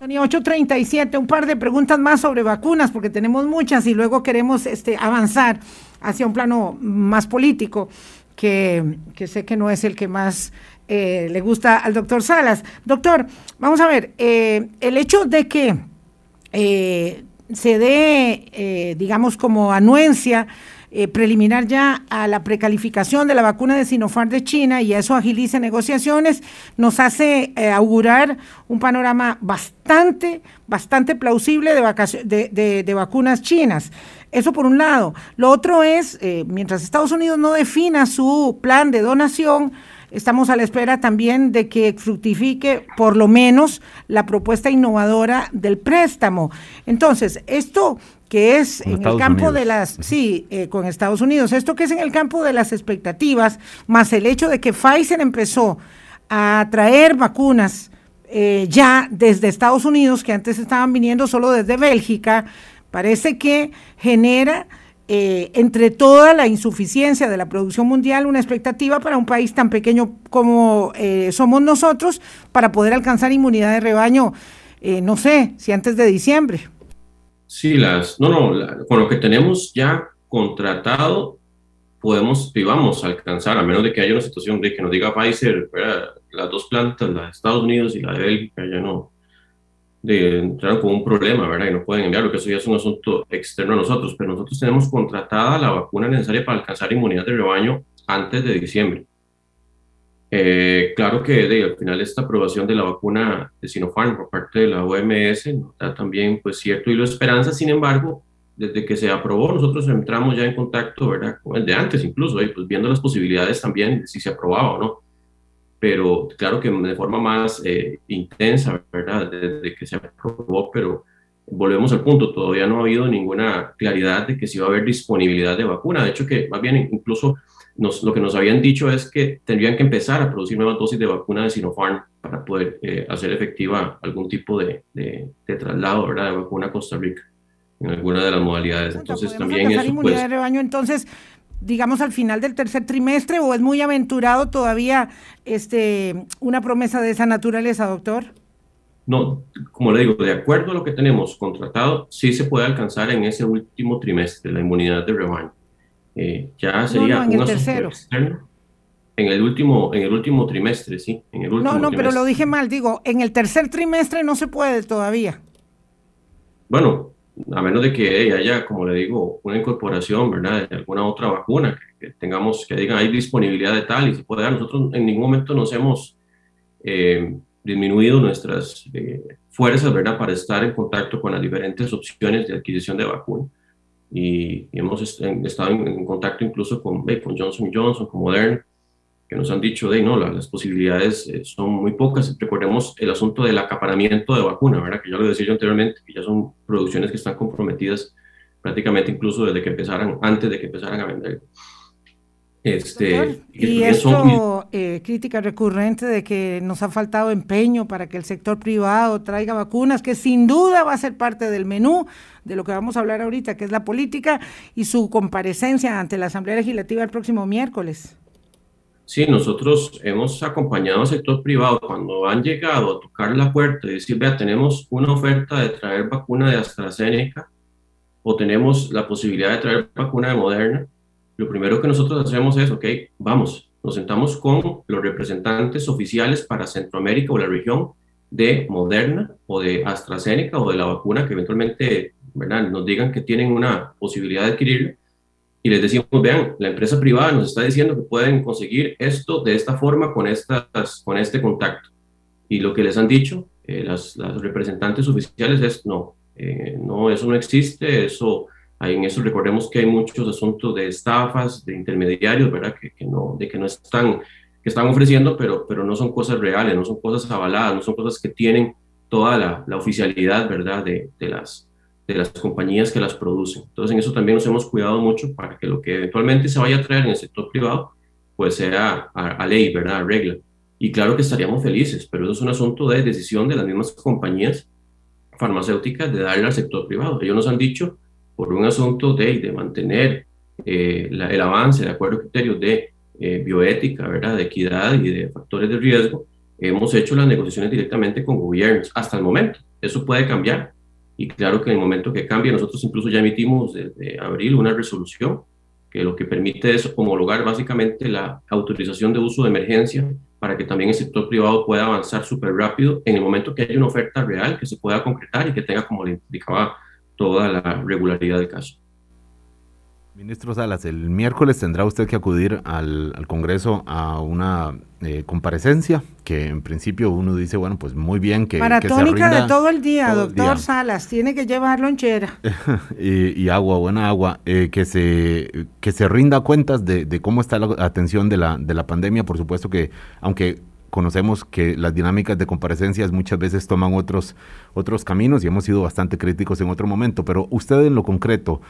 Tony, 837, un par de preguntas más sobre vacunas, porque tenemos muchas y luego queremos este, avanzar hacia un plano más político, que, sé que no es el que más eh, le gusta al doctor Salas. Doctor, vamos a ver, eh, el hecho de que eh, se dé, digamos, como anuencia eh, preliminar ya a la precalificación de la vacuna de Sinopharm de China y eso agilice negociaciones, nos hace eh, augurar un panorama bastante, bastante plausible de, de, vacunas chinas. Eso por un lado. Lo otro es, eh, mientras Estados Unidos no defina su plan de donación, Estamos a la espera también de que fructifique por lo menos la propuesta innovadora del préstamo. Entonces, esto que es en el campo de las, sí, eh, con Estados Unidos, esto que es en el campo de las expectativas, más el hecho de que Pfizer empezó a traer vacunas eh, ya desde Estados Unidos, que antes estaban viniendo solo desde Bélgica, parece que genera eh, entre toda la insuficiencia de la producción mundial, una expectativa para un país tan pequeño como eh, somos nosotros para poder alcanzar inmunidad de rebaño, eh, no sé, si antes de diciembre. Sí, las, no, no, con lo que tenemos ya contratado, podemos y vamos a alcanzar, a menos de que haya una situación de que nos diga Pfizer, las dos plantas, la de Estados Unidos y la de Bélgica, ya no, de entrar con un problema, ¿verdad? Y no pueden enviarlo, que eso ya es un asunto externo a nosotros, pero nosotros tenemos contratada la vacuna necesaria para alcanzar inmunidad de rebaño antes de diciembre. Eh, claro que de, al final esta aprobación de la vacuna de Sinopharm por parte de la OMS también pues cierto hilo de esperanza, sin embargo, desde que se aprobó nosotros entramos ya en contacto, ¿verdad? Con el de antes incluso, y pues viendo las posibilidades también de si se aprobaba o no pero claro que de forma más eh, intensa, ¿verdad? Desde que se aprobó, pero volvemos al punto, todavía no ha habido ninguna claridad de que si va a haber disponibilidad de vacuna. De hecho, que más bien incluso nos, lo que nos habían dicho es que tendrían que empezar a producir nuevas dosis de vacuna de Sinopharm para poder eh, hacer efectiva algún tipo de, de, traslado, ¿verdad? De vacuna a Costa Rica en alguna de las modalidades. Entonces, también eso, pues, de rebaño, entonces digamos, al final del tercer trimestre o es muy aventurado todavía este, una promesa de esa naturaleza, doctor? No, como le digo, de acuerdo a lo que tenemos contratado, sí se puede alcanzar en ese último trimestre la inmunidad de rebaño. Eh, ya sería en el tercero. Externo. En el último, en el último trimestre, sí. En el último no, no, pero lo dije mal. Digo, en el tercer trimestre no se puede todavía. Bueno, a menos de que haya, como le digo, una incorporación, ¿verdad? De alguna otra vacuna, que, tengamos, que digan, hay disponibilidad de tal y se puede dar. Nosotros en ningún momento nos hemos eh, disminuido nuestras eh, fuerzas, ¿verdad? Para estar en contacto con las diferentes opciones de adquisición de vacuna. Y, hemos estado en, contacto incluso con, con Johnson Johnson, con Moderna, que nos han dicho de no, las, posibilidades eh, son muy pocas. Recordemos el asunto del acaparamiento de vacuna, ¿verdad? Que ya lo decía yo anteriormente, que ya son producciones que están comprometidas prácticamente incluso desde que empezaran, antes de que empezaran a vender. Este, y, esto, eh, crítica recurrente de que nos ha faltado empeño para que el sector privado traiga vacunas, que sin duda va a ser parte del menú de lo que vamos a hablar ahorita, que es la política y su comparecencia ante la Asamblea Legislativa el próximo miércoles. Sí, nosotros hemos acompañado al sector privado cuando han llegado a tocar la puerta y decir, vea, tenemos una oferta de traer vacuna de AstraZeneca o tenemos la posibilidad de traer vacuna de Moderna. Lo primero que nosotros hacemos es, ok, vamos, nos sentamos con los representantes oficiales para Centroamérica o la región de Moderna o de AstraZeneca o de la vacuna que eventualmente ¿verdad? nos digan que tienen una posibilidad de adquirirla y les decimos, vean, la empresa privada nos está diciendo que pueden conseguir esto de esta forma con, estas, con este contacto. Y lo que les han dicho eh, las, las, representantes oficiales es, no, eh, no, eso no existe, eso, en eso recordemos que hay muchos asuntos de estafas, de intermediarios, ¿verdad? Que, que no, de que no están, que están ofreciendo, pero, pero no son cosas reales, no son cosas avaladas, no son cosas que tienen toda la, la oficialidad, ¿verdad? De, de las, de las compañías que las producen. Entonces, en eso también nos hemos cuidado mucho para que lo que eventualmente se vaya a traer en el sector privado, pues sea a, ley, ¿verdad? A regla. Y claro que estaríamos felices, pero eso es un asunto de decisión de las mismas compañías farmacéuticas de darle al sector privado. Ellos nos han dicho, por un asunto de, de mantener eh, el avance de acuerdo a criterios de eh, bioética, ¿verdad? De equidad y de factores de riesgo, hemos hecho las negociaciones directamente con gobiernos hasta el momento. Eso puede cambiar, y claro que en el momento que cambie, nosotros incluso ya emitimos desde abril una resolución que lo que permite es homologar básicamente la autorización de uso de emergencia para que también el sector privado pueda avanzar súper rápido en el momento que haya una oferta real que se pueda concretar y que tenga, como le indicaba, toda la regularidad del caso. Ministro Salas, el miércoles tendrá usted que acudir al, Congreso a una eh, comparecencia que en principio uno dice, bueno, pues muy bien que... Maratónica de todo el día, doctor Salas, tiene que llevar lonchera. y, y, agua, buena agua, eh, que, se, que se rinda cuentas de, de, cómo está la atención de la, de la pandemia, por supuesto que, aunque conocemos que las dinámicas de comparecencias muchas veces toman otros, otros caminos y hemos sido bastante críticos en otro momento, pero usted en lo concreto...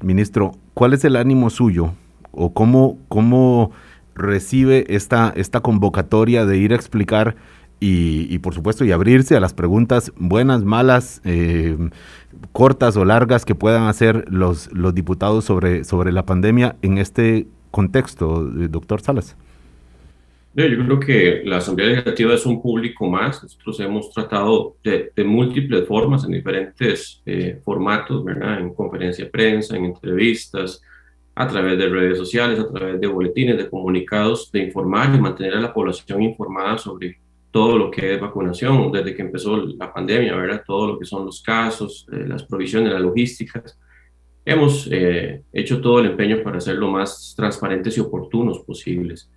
Ministro, ¿cuál es el ánimo suyo o cómo, cómo recibe esta, esta convocatoria de ir a explicar y, por supuesto y abrirse a las preguntas buenas, malas, eh, cortas o largas que puedan hacer los, los diputados sobre, sobre la pandemia en este contexto, eh, doctor Salas. Yo creo que la Asamblea Legislativa es un público más. Nosotros hemos tratado de, múltiples formas, en diferentes eh, formatos, ¿verdad? En conferencia de prensa, en entrevistas, a través de redes sociales, a través de boletines, de comunicados, de informar y mantener a la población informada sobre todo lo que es vacunación, desde que empezó la pandemia, ¿verdad? Todo lo que son los casos, eh, las provisiones, las logísticas. Hemos eh, hecho todo el empeño para ser lo más transparentes y oportunos posibles.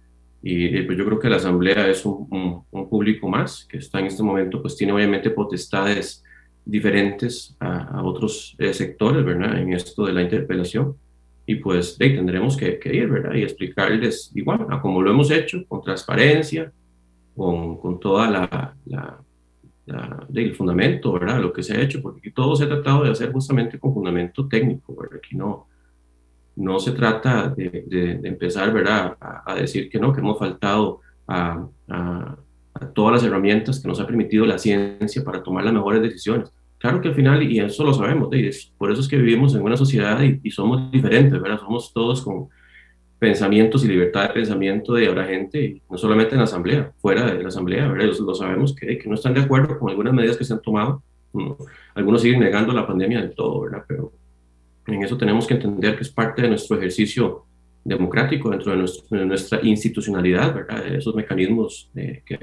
Y pues yo creo que la Asamblea es un, público más que está en este momento, pues tiene obviamente potestades diferentes a, otros eh, sectores, ¿verdad? En esto de la interpelación. Y pues ahí tendremos que, que, ir, ¿verdad? Y explicarles igual, a como lo hemos hecho, con transparencia, con, con toda la, la, el fundamento, ¿verdad? Lo que se ha hecho, porque todo se ha tratado de hacer justamente con fundamento técnico, ¿verdad? Aquí no, no se trata de, de, empezar, ¿verdad? A, decir que no, que hemos faltado a, todas las herramientas que nos ha permitido la ciencia para tomar las mejores decisiones. Claro que al final, y eso lo sabemos, por eso es que vivimos en una sociedad y, somos diferentes, ¿verdad? Somos todos con pensamientos y libertad de pensamiento de ahora gente, no solamente en la asamblea, fuera de la asamblea, ¿verdad? Lo, sabemos que, que, no están de acuerdo con algunas medidas que se han tomado. Algunos siguen negando la pandemia del todo, ¿verdad? Pero en eso tenemos que entender que es parte de nuestro ejercicio democrático dentro de, nuestra institucionalidad, ¿verdad? Esos mecanismos que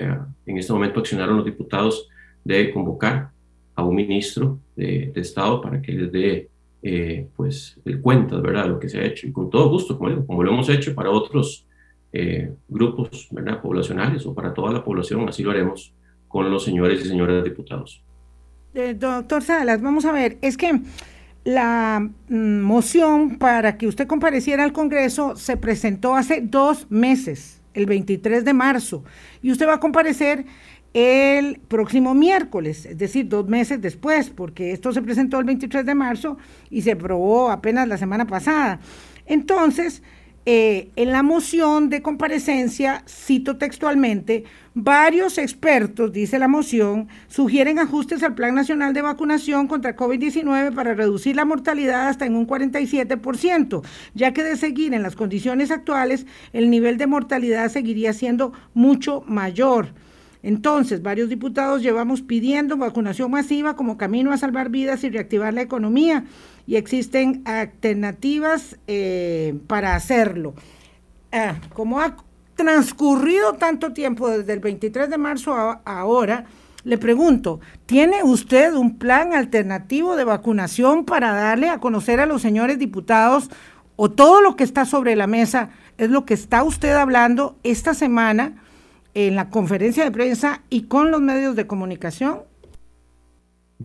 en este momento accionaron los diputados de convocar a un ministro de, Estado para que les dé eh, pues el cuenta, ¿verdad? De lo que se ha hecho y con todo gusto, como, como lo hemos hecho para otros eh, grupos, ¿verdad? Poblacionales o para toda la población, así lo haremos con los señores y señoras diputados. Eh, doctor Salas, vamos a ver, es que la mm, moción para que usted compareciera al Congreso se presentó hace dos meses, el 23 de marzo, y usted va a comparecer el próximo miércoles, es decir, dos meses después, porque esto se presentó el 23 de marzo y se aprobó apenas la semana pasada. Entonces, eh, en la moción de comparecencia, cito textualmente, varios expertos, dice la moción, sugieren ajustes al Plan Nacional de Vacunación contra COVID-19 para reducir la mortalidad hasta en un 47%, ya que de seguir en las condiciones actuales, el nivel de mortalidad seguiría siendo mucho mayor. Entonces, varios diputados llevamos pidiendo vacunación masiva como camino a salvar vidas y reactivar la economía y existen alternativas eh, para hacerlo. Ah, como ha transcurrido tanto tiempo desde el 23 de marzo a ahora, le pregunto, ¿tiene usted un plan alternativo de vacunación para darle a conocer a los señores diputados o todo lo que está sobre la mesa es lo que está usted hablando esta semana en la conferencia de prensa y con los medios de comunicación?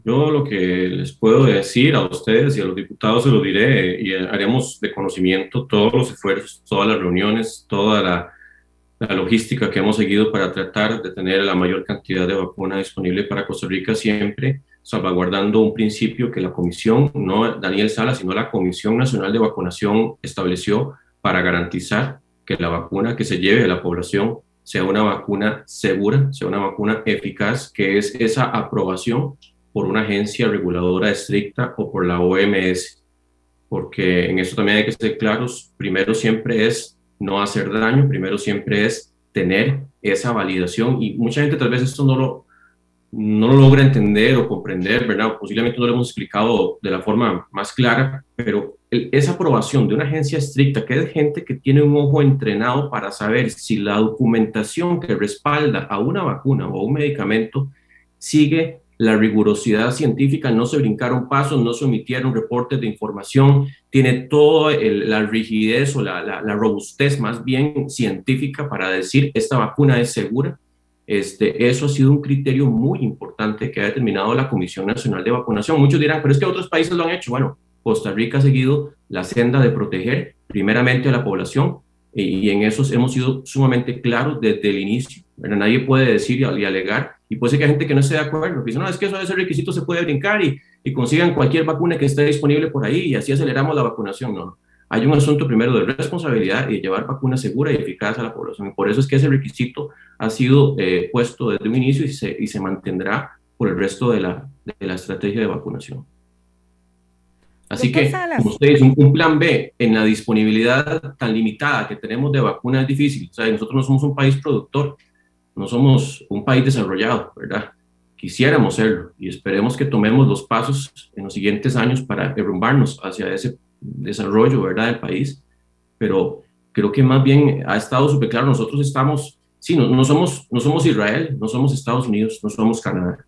Yo lo que les puedo decir a ustedes y a los diputados se lo diré y haremos de conocimiento todos los esfuerzos, todas las reuniones, toda la, logística que hemos seguido para tratar de tener la mayor cantidad de vacuna disponible para Costa Rica siempre salvaguardando un principio que la comisión, no Daniel Sala, sino la Comisión Nacional de Vacunación estableció para garantizar que la vacuna que se lleve a la población sea una vacuna segura, sea una vacuna eficaz, que es esa aprobación por una agencia reguladora estricta o por la OMS, porque en eso también hay que ser claros, primero siempre es no hacer daño, primero siempre es tener esa validación y mucha gente tal vez esto no lo, no lo logra entender o comprender, ¿verdad? Posiblemente no lo hemos explicado de la forma más clara, pero esa aprobación de una agencia estricta, que es gente que tiene un ojo entrenado para saber si la documentación que respalda a una vacuna o un medicamento sigue la rigurosidad científica, no se brincaron pasos, no se omitieron reportes de información, tiene toda la rigidez o la, robustez más bien científica para decir esta vacuna es segura. Este, eso ha sido un criterio muy importante que ha determinado la Comisión Nacional de Vacunación. Muchos dirán, pero es que otros países lo han hecho. Bueno, Costa Rica ha seguido la senda de proteger primeramente a la población y en eso hemos sido sumamente claros desde el inicio. Pero nadie puede decir y alegar y puede ser que hay gente que no esté de acuerdo, que dice, no, es que eso de ese requisito se puede brincar y, y consigan cualquier vacuna que esté disponible por ahí y así aceleramos la vacunación. No, hay un asunto primero de responsabilidad y de llevar vacuna segura y eficaz a la población. Por eso es que ese requisito ha sido eh, puesto desde un inicio y se, y se mantendrá por el resto de la, de la estrategia de vacunación. Así que, como usted dice, un, plan B en la disponibilidad tan limitada que tenemos de vacunas es difícil. O sea, nosotros no somos un país productor, no somos un país desarrollado, ¿verdad? Quisiéramos serlo y esperemos que tomemos los pasos en los siguientes años para derrumbarnos hacia ese desarrollo, ¿verdad?, del país. Pero creo que más bien ha estado súper claro, nosotros estamos, sí, no, no, somos, no somos Israel, no somos Estados Unidos, no somos Canadá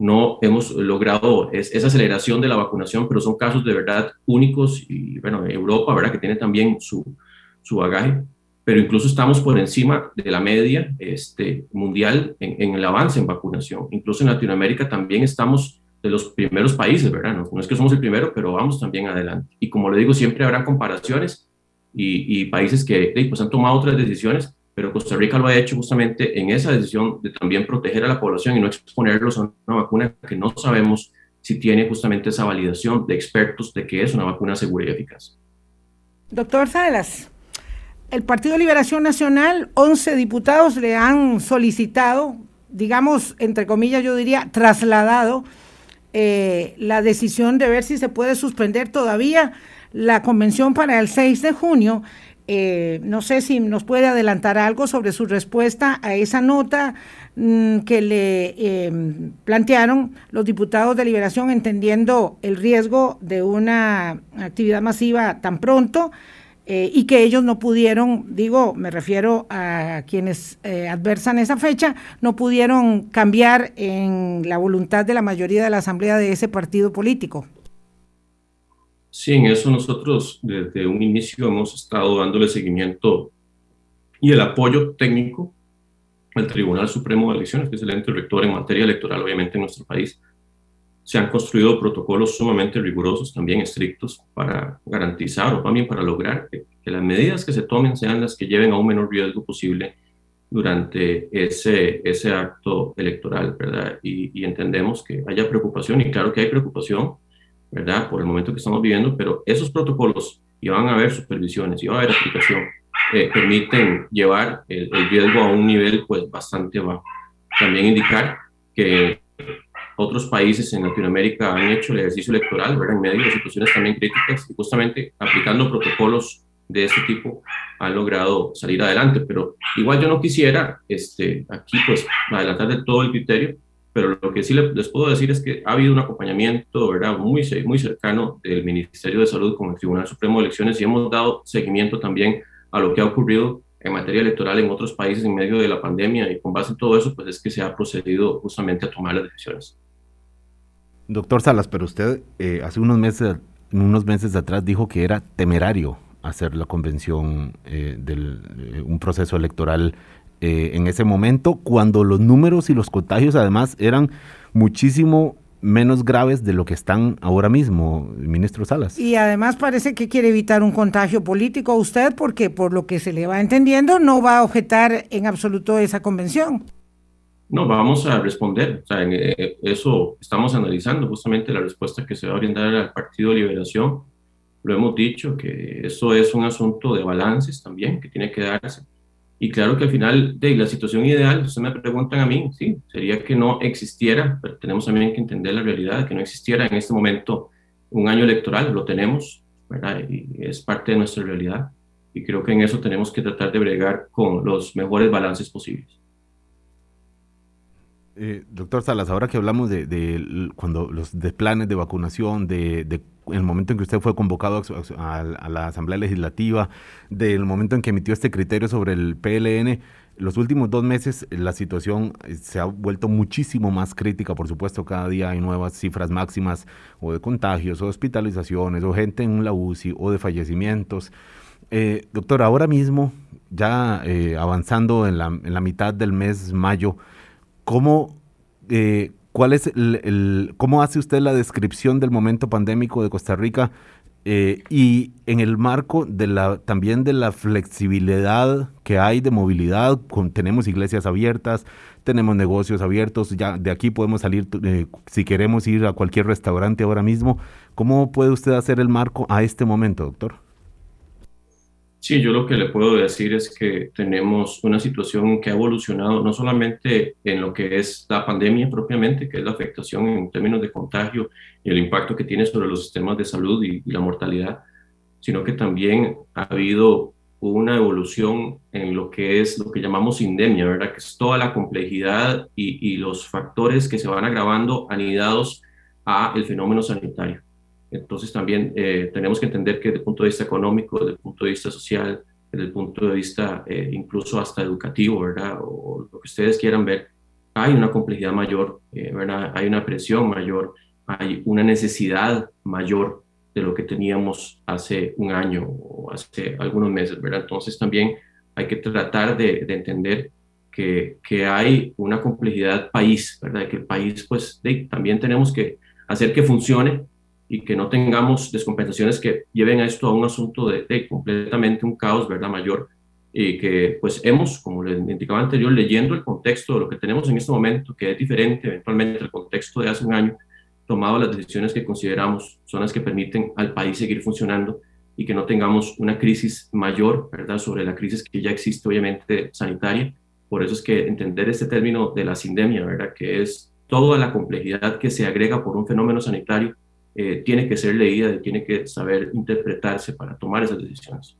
no hemos logrado esa aceleración de la vacunación, pero son casos de verdad únicos y bueno, Europa, ¿verdad? Que tiene también su, su bagaje, pero incluso estamos por encima de la media este, mundial en, el avance en vacunación. Incluso en Latinoamérica también estamos de los primeros países, ¿verdad? No, es que somos el primero, pero vamos también adelante. Y como le digo, siempre habrá comparaciones y, y países que pues, han tomado otras decisiones, pero Costa Rica lo ha hecho justamente en esa decisión de también proteger a la población y no exponerlos a una vacuna que no sabemos si tiene justamente esa validación de expertos de que es una vacuna segura y eficaz. Doctor Salas, el Partido de Liberación Nacional, 11 diputados le han solicitado, digamos, entre comillas, yo diría, trasladado eh, la decisión de ver si se puede suspender todavía la convención para el 6 de junio. Eh, no sé si nos puede adelantar algo sobre su respuesta a esa nota mm, que le em, plantearon los diputados de Liberación, entendiendo el riesgo de una actividad masiva tan pronto eh, y que ellos no pudieron, digo, me refiero a quienes eh, adversan esa fecha, no pudieron cambiar en la voluntad de la mayoría de la Asamblea de ese partido político. Sí, en eso nosotros desde un inicio hemos estado dándole seguimiento y el apoyo técnico al Tribunal Supremo de Elecciones, que es el ente rector en materia electoral, obviamente, en nuestro país. Se han construido protocolos sumamente rigurosos, también estrictos, para garantizar o también para lograr que, las medidas que se tomen sean las que lleven a un menor riesgo posible durante ese, ese acto electoral, ¿verdad? Y, entendemos que haya preocupación, y claro que hay preocupación, ¿verdad? Por el momento que estamos viviendo, pero esos protocolos, y van a haber supervisiones, y va a haber aplicación, eh, permiten llevar el, riesgo a un nivel pues bastante bajo. También indicar que otros países en Latinoamérica han hecho el ejercicio electoral, ¿verdad? En medio de situaciones también críticas y justamente aplicando protocolos de este tipo han logrado salir adelante. Pero igual yo no quisiera este, aquí pues adelantar de todo el criterio, pero lo que sí les puedo decir es que ha habido un acompañamiento ¿verdad? Muy, muy cercano del Ministerio de Salud con el Tribunal Supremo de Elecciones y hemos dado seguimiento también a lo que ha ocurrido en materia electoral en otros países en medio de la pandemia y con base en todo eso, pues es que se ha procedido justamente a tomar las decisiones. Doctor Salas, pero usted eh, hace unos meses, unos meses atrás dijo que era temerario hacer la convención eh, de eh, un proceso electoral en ese momento, cuando los números y los contagios además eran muchísimo menos graves de lo que están ahora mismo, ministro Salas. Y además parece que quiere evitar un contagio político a usted porque por lo que se le va entendiendo no va a objetar en absoluto esa convención. No, vamos a responder. En eh, eso estamos analizando justamente la respuesta que se va a brindar al Partido de Liberación. Lo hemos dicho, que eso es un asunto de balances también que tiene que darse y claro que al final de la situación ideal, ustedes me preguntan a mí, sí, sería que no existiera, pero tenemos también que entender la realidad, que no existiera en este momento un año electoral, lo tenemos, ¿verdad? Y es parte de nuestra realidad. Y creo que en eso tenemos que tratar de bregar con los mejores balances posibles. Eh, doctor Salas, ahora que hablamos de, cuando los de planes de vacunación, de, el momento en que usted fue convocado a, la Asamblea Legislativa, del momento en que emitió este criterio sobre el PLN, los últimos dos meses la situación eh, se ha vuelto muchísimo más crítica, por supuesto, cada día hay nuevas cifras máximas o de contagios o hospitalizaciones o gente en la UCI o de fallecimientos. Eh, doctor, ahora mismo, ya avanzando en la, en la mitad del mes mayo, ¿Cómo, eh, cuál es el, ¿Cómo hace usted la descripción del momento pandémico de Costa Rica eh, y en el marco de la, también de la flexibilidad que hay de movilidad? tenemos iglesias abiertas, tenemos negocios abiertos, ya de aquí podemos salir eh, si queremos ir a cualquier restaurante ahora mismo. ¿Cómo puede usted hacer el marco a este momento, doctor? Sí, yo lo que le puedo decir es que tenemos una situación que ha evolucionado no solamente en lo que es la pandemia propiamente, que es la afectación en términos de contagio y el impacto que tiene sobre los sistemas de salud y, la mortalidad, sino que también ha habido una evolución en lo que es lo que llamamos indemia, ¿verdad? Que es toda la complejidad y, y los factores que se van agravando anidados a el fenómeno sanitario. Entonces también eh, tenemos que entender que desde el punto de vista económico, desde el punto de vista social, desde el punto de vista eh, incluso hasta educativo, ¿verdad? O lo que ustedes quieran ver, hay una complejidad mayor, eh, ¿verdad? Hay una presión mayor, hay una necesidad mayor de lo que teníamos hace un año o hace algunos meses, ¿verdad? Entonces también hay que tratar de, de entender que, que, hay una complejidad país, ¿verdad? Que el país, pues, también tenemos que hacer que funcione y que no tengamos descompensaciones que lleven a esto a un asunto de, completamente un caos, ¿verdad? Mayor, y que pues hemos, como les indicaba anterior, leyendo el contexto de lo que tenemos en este momento, que es diferente eventualmente al contexto de hace un año, tomado las decisiones que consideramos son las que permiten al país seguir funcionando y que no tengamos una crisis mayor, ¿verdad? Sobre la crisis que ya existe, obviamente, sanitaria. Por eso es que entender este término de la sindemia, ¿verdad? Que es toda la complejidad que se agrega por un fenómeno sanitario eh, tiene que ser leída y tiene que saber interpretarse para tomar esas decisiones.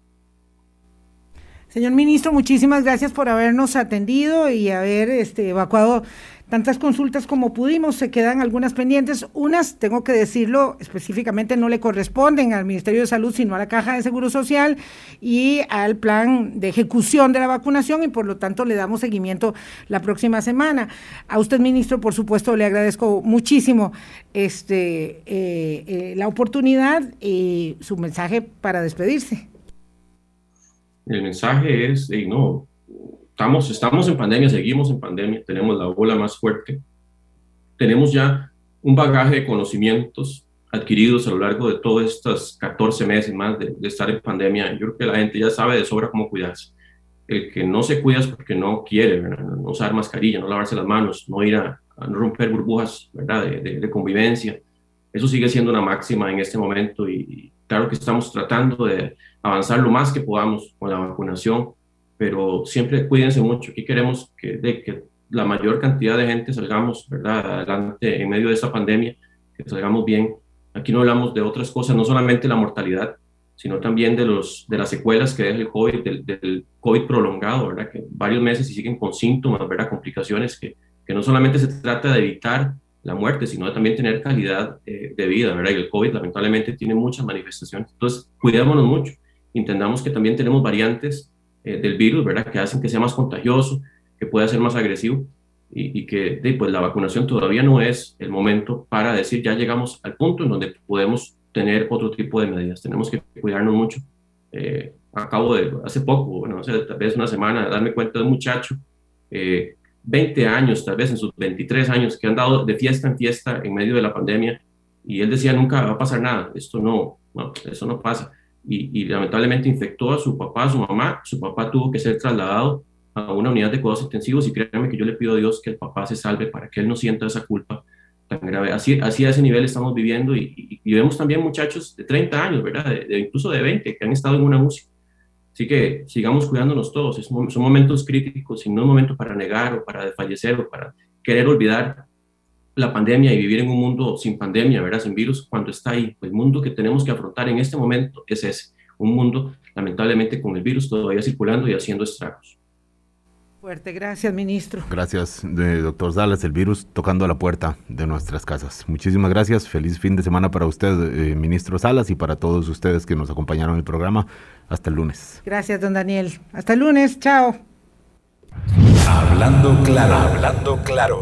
Señor ministro, muchísimas gracias por habernos atendido y haber este, evacuado tantas consultas como pudimos, se quedan algunas pendientes. Unas, tengo que decirlo, específicamente no le corresponden al Ministerio de Salud, sino a la Caja de Seguro Social y al plan de ejecución de la vacunación y por lo tanto le damos seguimiento la próxima semana. A usted, ministro, por supuesto, le agradezco muchísimo este, eh, eh, la oportunidad y su mensaje para despedirse. El mensaje es, no, estamos, estamos en pandemia, seguimos en pandemia, tenemos la ola más fuerte, tenemos ya un bagaje de conocimientos adquiridos a lo largo de todos estos 14 meses más de, estar en pandemia. Yo creo que la gente ya sabe de sobra cómo cuidarse. El que no se cuida es porque no quiere, no usar mascarilla, no lavarse las manos, no ir a, romper burbujas ¿verdad? De, de, convivencia. Eso sigue siendo una máxima en este momento y claro que estamos tratando de avanzar lo más que podamos con la vacunación pero siempre cuídense mucho. Aquí queremos que, de, que la mayor cantidad de gente salgamos, ¿verdad? Adelante en medio de esta pandemia, que salgamos bien. Aquí no hablamos de otras cosas, no solamente la mortalidad, sino también de, los, de las secuelas que deja el COVID, del, COVID prolongado, ¿verdad? Que varios meses y siguen con síntomas, ¿verdad? Complicaciones que, que no solamente se trata de evitar la muerte, sino de también tener calidad eh, de vida, ¿verdad? Y el COVID lamentablemente tiene muchas manifestaciones. Entonces, cuidémonos mucho. Entendamos que también tenemos variantes eh, del virus, ¿verdad? Que hacen que sea más contagioso, que pueda ser más agresivo y, que pues, la vacunación todavía no es el momento para decir ya llegamos al punto en donde podemos tener otro tipo de medidas. Tenemos que cuidarnos mucho. Eh, acabo de, hace poco, bueno, hace tal vez una semana, darme cuenta de un muchacho, eh, 20 años, tal vez en sus 23 años, que han dado de fiesta en fiesta en medio de la pandemia y él decía, nunca va a pasar nada, esto no, no eso no pasa y, lamentablemente infectó a su papá, a su mamá. Su papá tuvo que ser trasladado a una unidad de cuidados intensivos y créanme que yo le pido a Dios que el papá se salve para que él no sienta esa culpa tan grave. Así, así a ese nivel estamos viviendo y, vemos también muchachos de 30 años, ¿verdad? De, incluso de 20 que han estado en una música. Así que sigamos cuidándonos todos. Son momentos críticos y no es momento para negar o para desfallecer o para querer olvidar la pandemia y vivir en un mundo sin pandemia, ¿verdad? Sin virus, cuando está ahí. El mundo que tenemos que afrontar en este momento es ese, un mundo lamentablemente con el virus todavía circulando y haciendo estragos. Fuerte, gracias, ministro. Gracias, doctor Salas, el virus tocando a la puerta de nuestras casas. Muchísimas gracias, feliz fin de semana para usted, eh, ministro Salas, y para todos ustedes que nos acompañaron en el programa. Hasta el lunes. Gracias, don Daniel. Hasta el lunes, chao. Hablando claro, hablando claro.